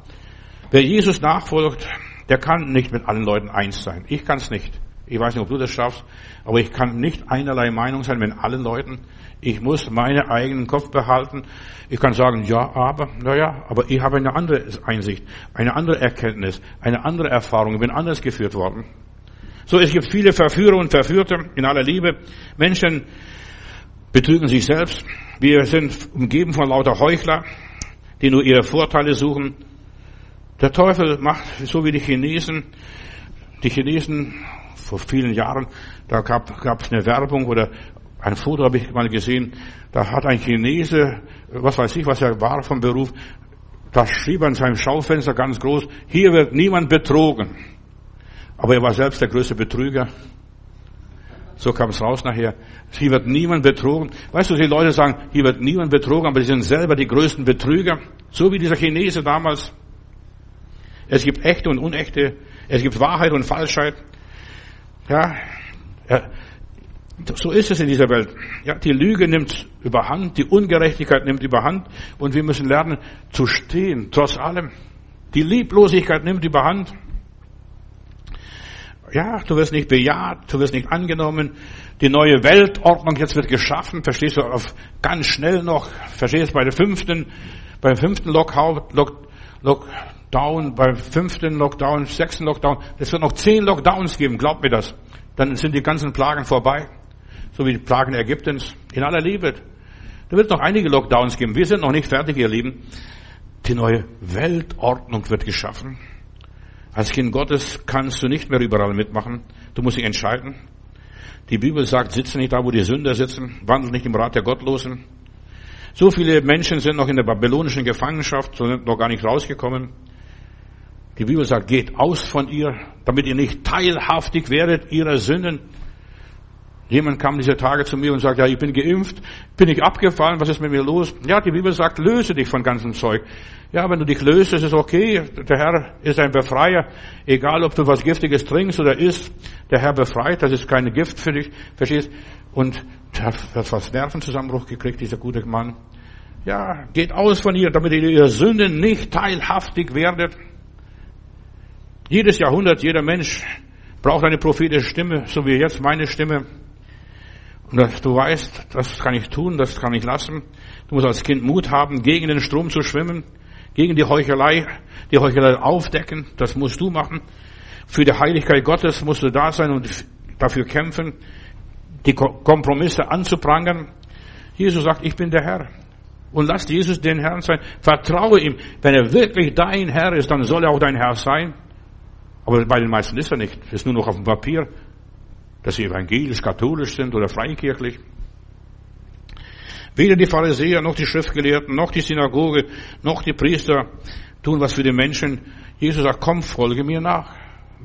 Wer Jesus nachfolgt, der kann nicht mit allen Leuten eins sein. Ich kann es nicht. Ich weiß nicht, ob du das schaffst, aber ich kann nicht einerlei Meinung sein mit allen Leuten. Ich muss meinen eigenen Kopf behalten. Ich kann sagen, ja, aber, naja, aber ich habe eine andere Einsicht, eine andere Erkenntnis, eine andere Erfahrung. Ich bin anders geführt worden. So, es gibt viele Verführer und Verführte in aller Liebe. Menschen betrügen sich selbst. Wir sind umgeben von lauter Heuchler, die nur ihre Vorteile suchen. Der Teufel macht so wie die Chinesen. Die Chinesen vor vielen Jahren, da gab es eine Werbung oder ein Foto habe ich mal gesehen, da hat ein Chinese, was weiß ich, was er war vom Beruf, da schrieb in seinem Schaufenster ganz groß, hier wird niemand betrogen. Aber er war selbst der größte Betrüger. So kam es raus nachher. Hier wird niemand betrogen. Weißt du, die Leute sagen, hier wird niemand betrogen, aber sie sind selber die größten Betrüger. So wie dieser Chinese damals. Es gibt echte und unechte. Es gibt Wahrheit und Falschheit. Ja, so ist es in dieser Welt. Ja, die Lüge nimmt überhand, die Ungerechtigkeit nimmt überhand und wir müssen lernen zu stehen, trotz allem. Die Lieblosigkeit nimmt überhand. Ja, du wirst nicht bejaht, du wirst nicht angenommen. Die neue Weltordnung jetzt wird geschaffen, verstehst du, auf ganz schnell noch, verstehst du, bei der fünften, beim fünften Lockdown, Lock, Lockdown, beim fünften Lockdown, sechsten Lockdown, es wird noch zehn Lockdowns geben, glaub mir das. Dann sind die ganzen Plagen vorbei so wie die Plagen Ägyptens, in aller Liebe. Da wird noch einige Lockdowns geben. Wir sind noch nicht fertig, ihr Lieben. Die neue Weltordnung wird geschaffen. Als Kind Gottes kannst du nicht mehr überall mitmachen. Du musst dich entscheiden. Die Bibel sagt, sitze nicht da, wo die Sünder sitzen, wandel nicht im Rat der Gottlosen. So viele Menschen sind noch in der babylonischen Gefangenschaft, sind noch gar nicht rausgekommen. Die Bibel sagt, geht aus von ihr, damit ihr nicht teilhaftig werdet ihrer Sünden. Jemand kam diese Tage zu mir und sagt, ja, ich bin geimpft, bin ich abgefallen, was ist mit mir los? Ja, die Bibel sagt, löse dich von ganzem Zeug. Ja, wenn du dich löst, ist es okay. Der Herr ist ein Befreier. Egal, ob du was Giftiges trinkst oder isst, der Herr befreit, das ist keine Gift für dich, verstehst? Und der hat fast Nervenzusammenbruch gekriegt, dieser gute Mann. Ja, geht aus von ihr, damit ihr ihre Sünden nicht teilhaftig werdet. Jedes Jahrhundert, jeder Mensch braucht eine prophetische Stimme, so wie jetzt meine Stimme. Und dass du weißt, das kann ich tun, das kann ich lassen. Du musst als Kind Mut haben, gegen den Strom zu schwimmen, gegen die Heuchelei, die Heuchelei aufdecken. Das musst du machen. Für die Heiligkeit Gottes musst du da sein und dafür kämpfen, die Kompromisse anzuprangern. Jesus sagt, ich bin der Herr. Und lass Jesus den Herrn sein. Vertraue ihm. Wenn er wirklich dein Herr ist, dann soll er auch dein Herr sein. Aber bei den meisten ist er nicht. Ist nur noch auf dem Papier dass sie evangelisch, katholisch sind oder freikirchlich. Weder die Pharisäer, noch die Schriftgelehrten, noch die Synagoge, noch die Priester tun was für die Menschen. Jesus sagt, komm, folge mir nach.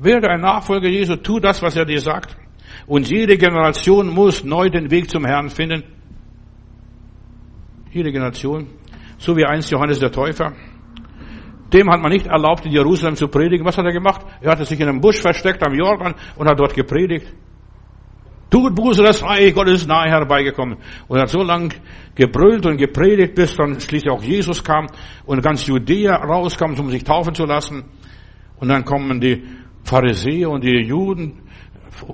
Werde ein Nachfolger Jesu, tu das, was er dir sagt. Und jede Generation muss neu den Weg zum Herrn finden. Jede Generation. So wie einst Johannes der Täufer. Dem hat man nicht erlaubt, in Jerusalem zu predigen. Was hat er gemacht? Er hatte sich in einem Busch versteckt am Jordan und hat dort gepredigt. Tut Buße, das Reich Gottes ist nahe herbeigekommen. Und er hat so lang gebrüllt und gepredigt, bis dann schließlich auch Jesus kam und ganz Judäa rauskam, um sich taufen zu lassen. Und dann kommen die Pharisäer und die Juden,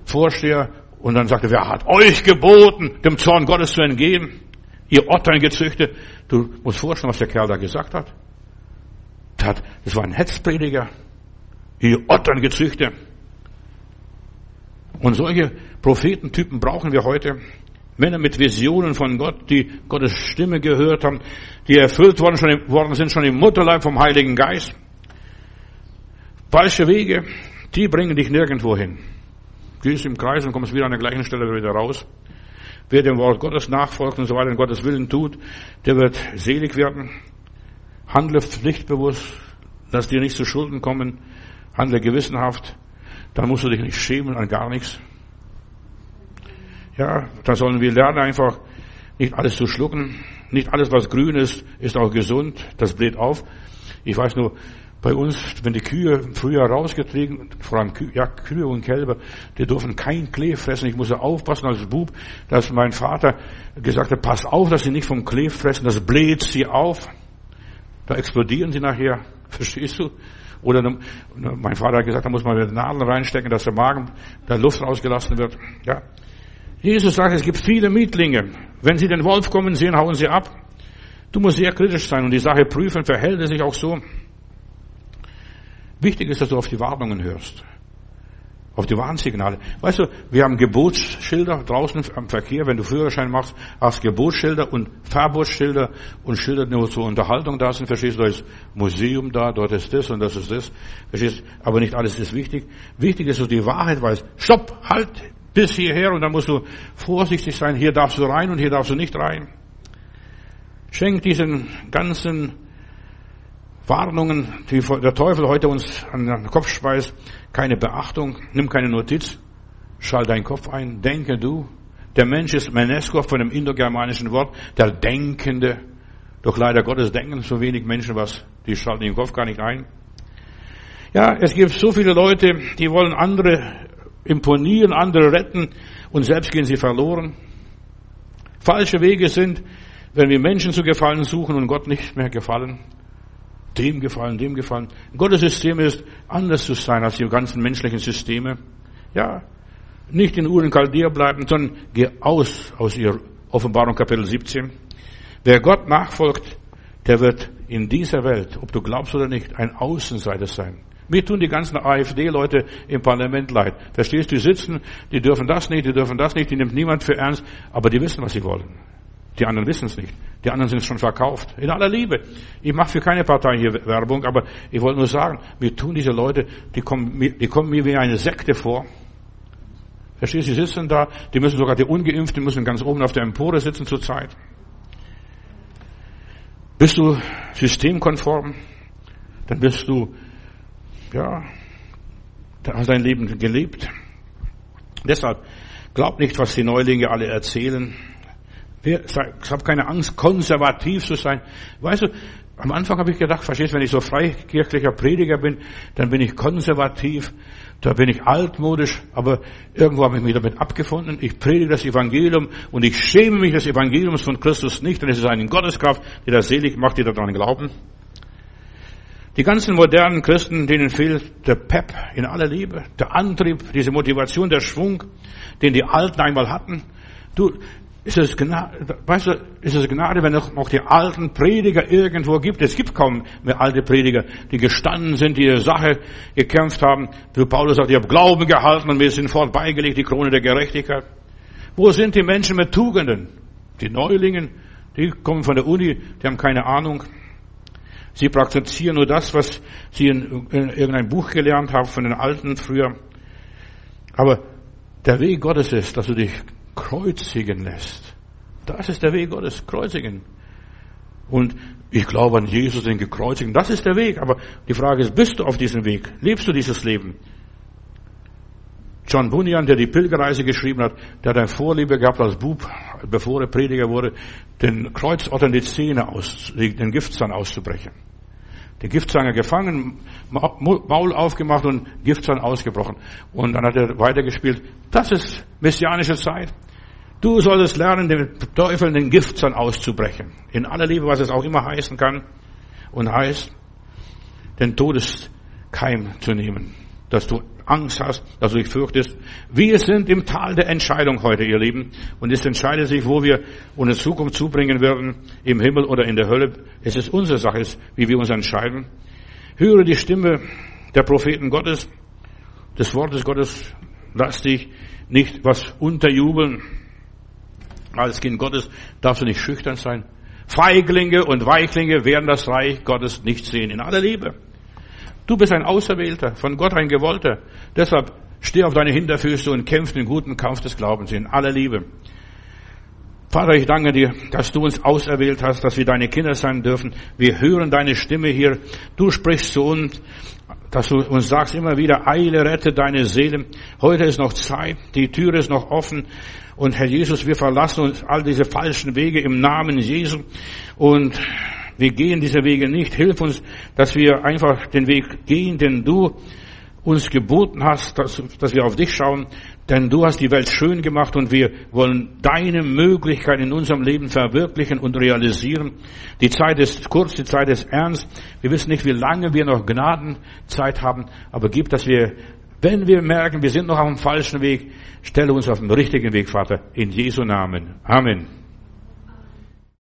Vorsteher, und dann sagte, wer hat euch geboten, dem Zorn Gottes zu entgehen? Ihr Otterngezüchte. Du musst vorstellen, was der Kerl da gesagt hat. Das war ein Hetzprediger. Ihr Otterngezüchte. Und solche Prophetentypen brauchen wir heute. Männer mit Visionen von Gott, die Gottes Stimme gehört haben, die erfüllt worden, schon, worden sind schon im Mutterleib vom Heiligen Geist. Falsche Wege, die bringen dich nirgendwo hin. Gehst im Kreis und kommst wieder an der gleichen Stelle wieder raus. Wer dem Wort Gottes nachfolgt und so weiter in Gottes Willen tut, der wird selig werden. Handle pflichtbewusst, lass dir nicht zu Schulden kommen, handle gewissenhaft, dann musst du dich nicht schämen an gar nichts. Ja, da sollen wir lernen, einfach nicht alles zu schlucken. Nicht alles, was grün ist, ist auch gesund. Das bläht auf. Ich weiß nur, bei uns, wenn die Kühe früher rausgetrieben, vor allem Kühe, ja, Kühe und Kälber, die dürfen kein Klee fressen. Ich musste aufpassen als Bub, dass mein Vater gesagt hat, pass auf, dass sie nicht vom Klee fressen, das bläht sie auf. Da explodieren sie nachher. Verstehst du? Oder mein Vater hat gesagt, da muss man mit Nadeln reinstecken, dass der Magen, der Luft rausgelassen wird. Ja. Jesus sagt, es gibt viele Mietlinge. Wenn sie den Wolf kommen sehen, hauen sie ab. Du musst sehr kritisch sein und die Sache prüfen, verhält es sich auch so. Wichtig ist, dass du auf die Warnungen hörst. Auf die Warnsignale. Weißt du, wir haben Gebotsschilder draußen am Verkehr. Wenn du Führerschein machst, hast Gebotsschilder und Verbotsschilder und Schilder nur zur Unterhaltung da sind. Verstehst du, da ist Museum da, dort ist das und das ist das. Verstehst du? Aber nicht alles ist wichtig. Wichtig ist, dass du die Wahrheit weißt. Stopp, halt, bis hierher und dann musst du vorsichtig sein. Hier darfst du rein und hier darfst du nicht rein. Schenk diesen ganzen Warnungen, die der Teufel heute uns an den Kopf speist, keine Beachtung, nimm keine Notiz, schall deinen Kopf ein, denke du. Der Mensch ist Menesko von dem indogermanischen Wort, der Denkende. Doch leider Gottes denken so wenig Menschen was, die schalten den Kopf gar nicht ein. Ja, es gibt so viele Leute, die wollen andere imponieren, andere retten und selbst gehen sie verloren. Falsche Wege sind, wenn wir Menschen zu gefallen suchen und Gott nicht mehr gefallen. Dem gefallen, dem gefallen. Gottes System ist anders zu sein als die ganzen menschlichen Systeme. Ja, nicht in Ur und Chaldea bleiben, sondern geh aus aus ihr Offenbarung Kapitel 17. Wer Gott nachfolgt, der wird in dieser Welt, ob du glaubst oder nicht, ein Außenseiter sein. Mir tun die ganzen AfD-Leute im Parlament leid. Verstehst du, die sitzen, die dürfen das nicht, die dürfen das nicht, die nimmt niemand für ernst, aber die wissen, was sie wollen. Die anderen wissen es nicht. Die anderen sind schon verkauft. In aller Liebe. Ich mache für keine Partei hier Werbung, aber ich wollte nur sagen, mir tun diese Leute, die kommen, die kommen mir wie eine Sekte vor. Verstehst du, sie sitzen da, die müssen sogar die Ungeimpften müssen ganz oben auf der Empore sitzen zur Zeit. Bist du systemkonform, dann bist du, ja, dann hast dein Leben gelebt. Deshalb, glaub nicht, was die Neulinge alle erzählen. Ich habe keine Angst, konservativ zu sein. Weißt du, am Anfang habe ich gedacht, verstehst du, wenn ich so freikirchlicher Prediger bin, dann bin ich konservativ, da bin ich altmodisch, aber irgendwo habe ich mich damit abgefunden. Ich predige das Evangelium und ich schäme mich des Evangeliums von Christus nicht, denn es ist eine Gotteskraft, die das selig macht, die daran glauben. Die ganzen modernen Christen, denen fehlt der Pep in aller Liebe, der Antrieb, diese Motivation, der Schwung, den die Alten einmal hatten. Du, ist es Gnade, weißt du, ist es Gnade, wenn es noch die alten Prediger irgendwo gibt? Es gibt kaum mehr alte Prediger, die gestanden sind, die ihre Sache gekämpft haben. Wie Paulus sagt, ich habe Glauben gehalten und mir sind vorbeigelegt die Krone der Gerechtigkeit. Wo sind die Menschen mit Tugenden? Die Neulingen, die kommen von der Uni, die haben keine Ahnung. Sie praktizieren nur das, was sie in, in irgendeinem Buch gelernt haben von den Alten früher. Aber der Weg Gottes ist, dass du dich kreuzigen lässt. Das ist der Weg Gottes, kreuzigen. Und ich glaube an Jesus, den gekreuzigten. Das ist der Weg. Aber die Frage ist, bist du auf diesem Weg? Lebst du dieses Leben? John Bunyan, der die Pilgerreise geschrieben hat, der hat eine Vorliebe gehabt als Bub, bevor er Prediger wurde, den Kreuzottern die Zähne aus, den Giftzahn auszubrechen. Den Giftzanger gefangen, Maul aufgemacht und Giftzahn ausgebrochen. Und dann hat er weitergespielt. Das ist messianische Zeit. Du solltest lernen, dem Teufel den Giftzahn auszubrechen. In aller Liebe, was es auch immer heißen kann und heißt, den Todeskeim zu nehmen. Dass du Angst hast, dass du dich fürchtest. Wir sind im Tal der Entscheidung heute, ihr Lieben. Und es entscheidet sich, wo wir unsere Zukunft zubringen werden, im Himmel oder in der Hölle. Es ist unsere Sache, wie wir uns entscheiden. Höre die Stimme der Propheten Gottes, des Wortes Gottes. Lass dich nicht was unterjubeln. Als Kind Gottes darfst du nicht schüchtern sein. Feiglinge und Weichlinge werden das Reich Gottes nicht sehen. In aller Liebe. Du bist ein Auserwählter, von Gott ein Gewollter. Deshalb steh auf deine Hinterfüße und kämpf den guten Kampf des Glaubens in aller Liebe. Vater, ich danke dir, dass du uns auserwählt hast, dass wir deine Kinder sein dürfen. Wir hören deine Stimme hier. Du sprichst zu uns, dass du uns sagst immer wieder, eile, rette deine Seele. Heute ist noch Zeit, die Tür ist noch offen. Und Herr Jesus, wir verlassen uns all diese falschen Wege im Namen Jesu. Und wir gehen diese Wege nicht. Hilf uns, dass wir einfach den Weg gehen, den du uns geboten hast, dass, dass wir auf dich schauen. Denn du hast die Welt schön gemacht und wir wollen deine Möglichkeit in unserem Leben verwirklichen und realisieren. Die Zeit ist kurz, die Zeit ist ernst. Wir wissen nicht, wie lange wir noch Gnadenzeit haben, aber gib, dass wir, wenn wir merken, wir sind noch auf dem falschen Weg, stelle uns auf den richtigen Weg, Vater, in Jesu Namen. Amen.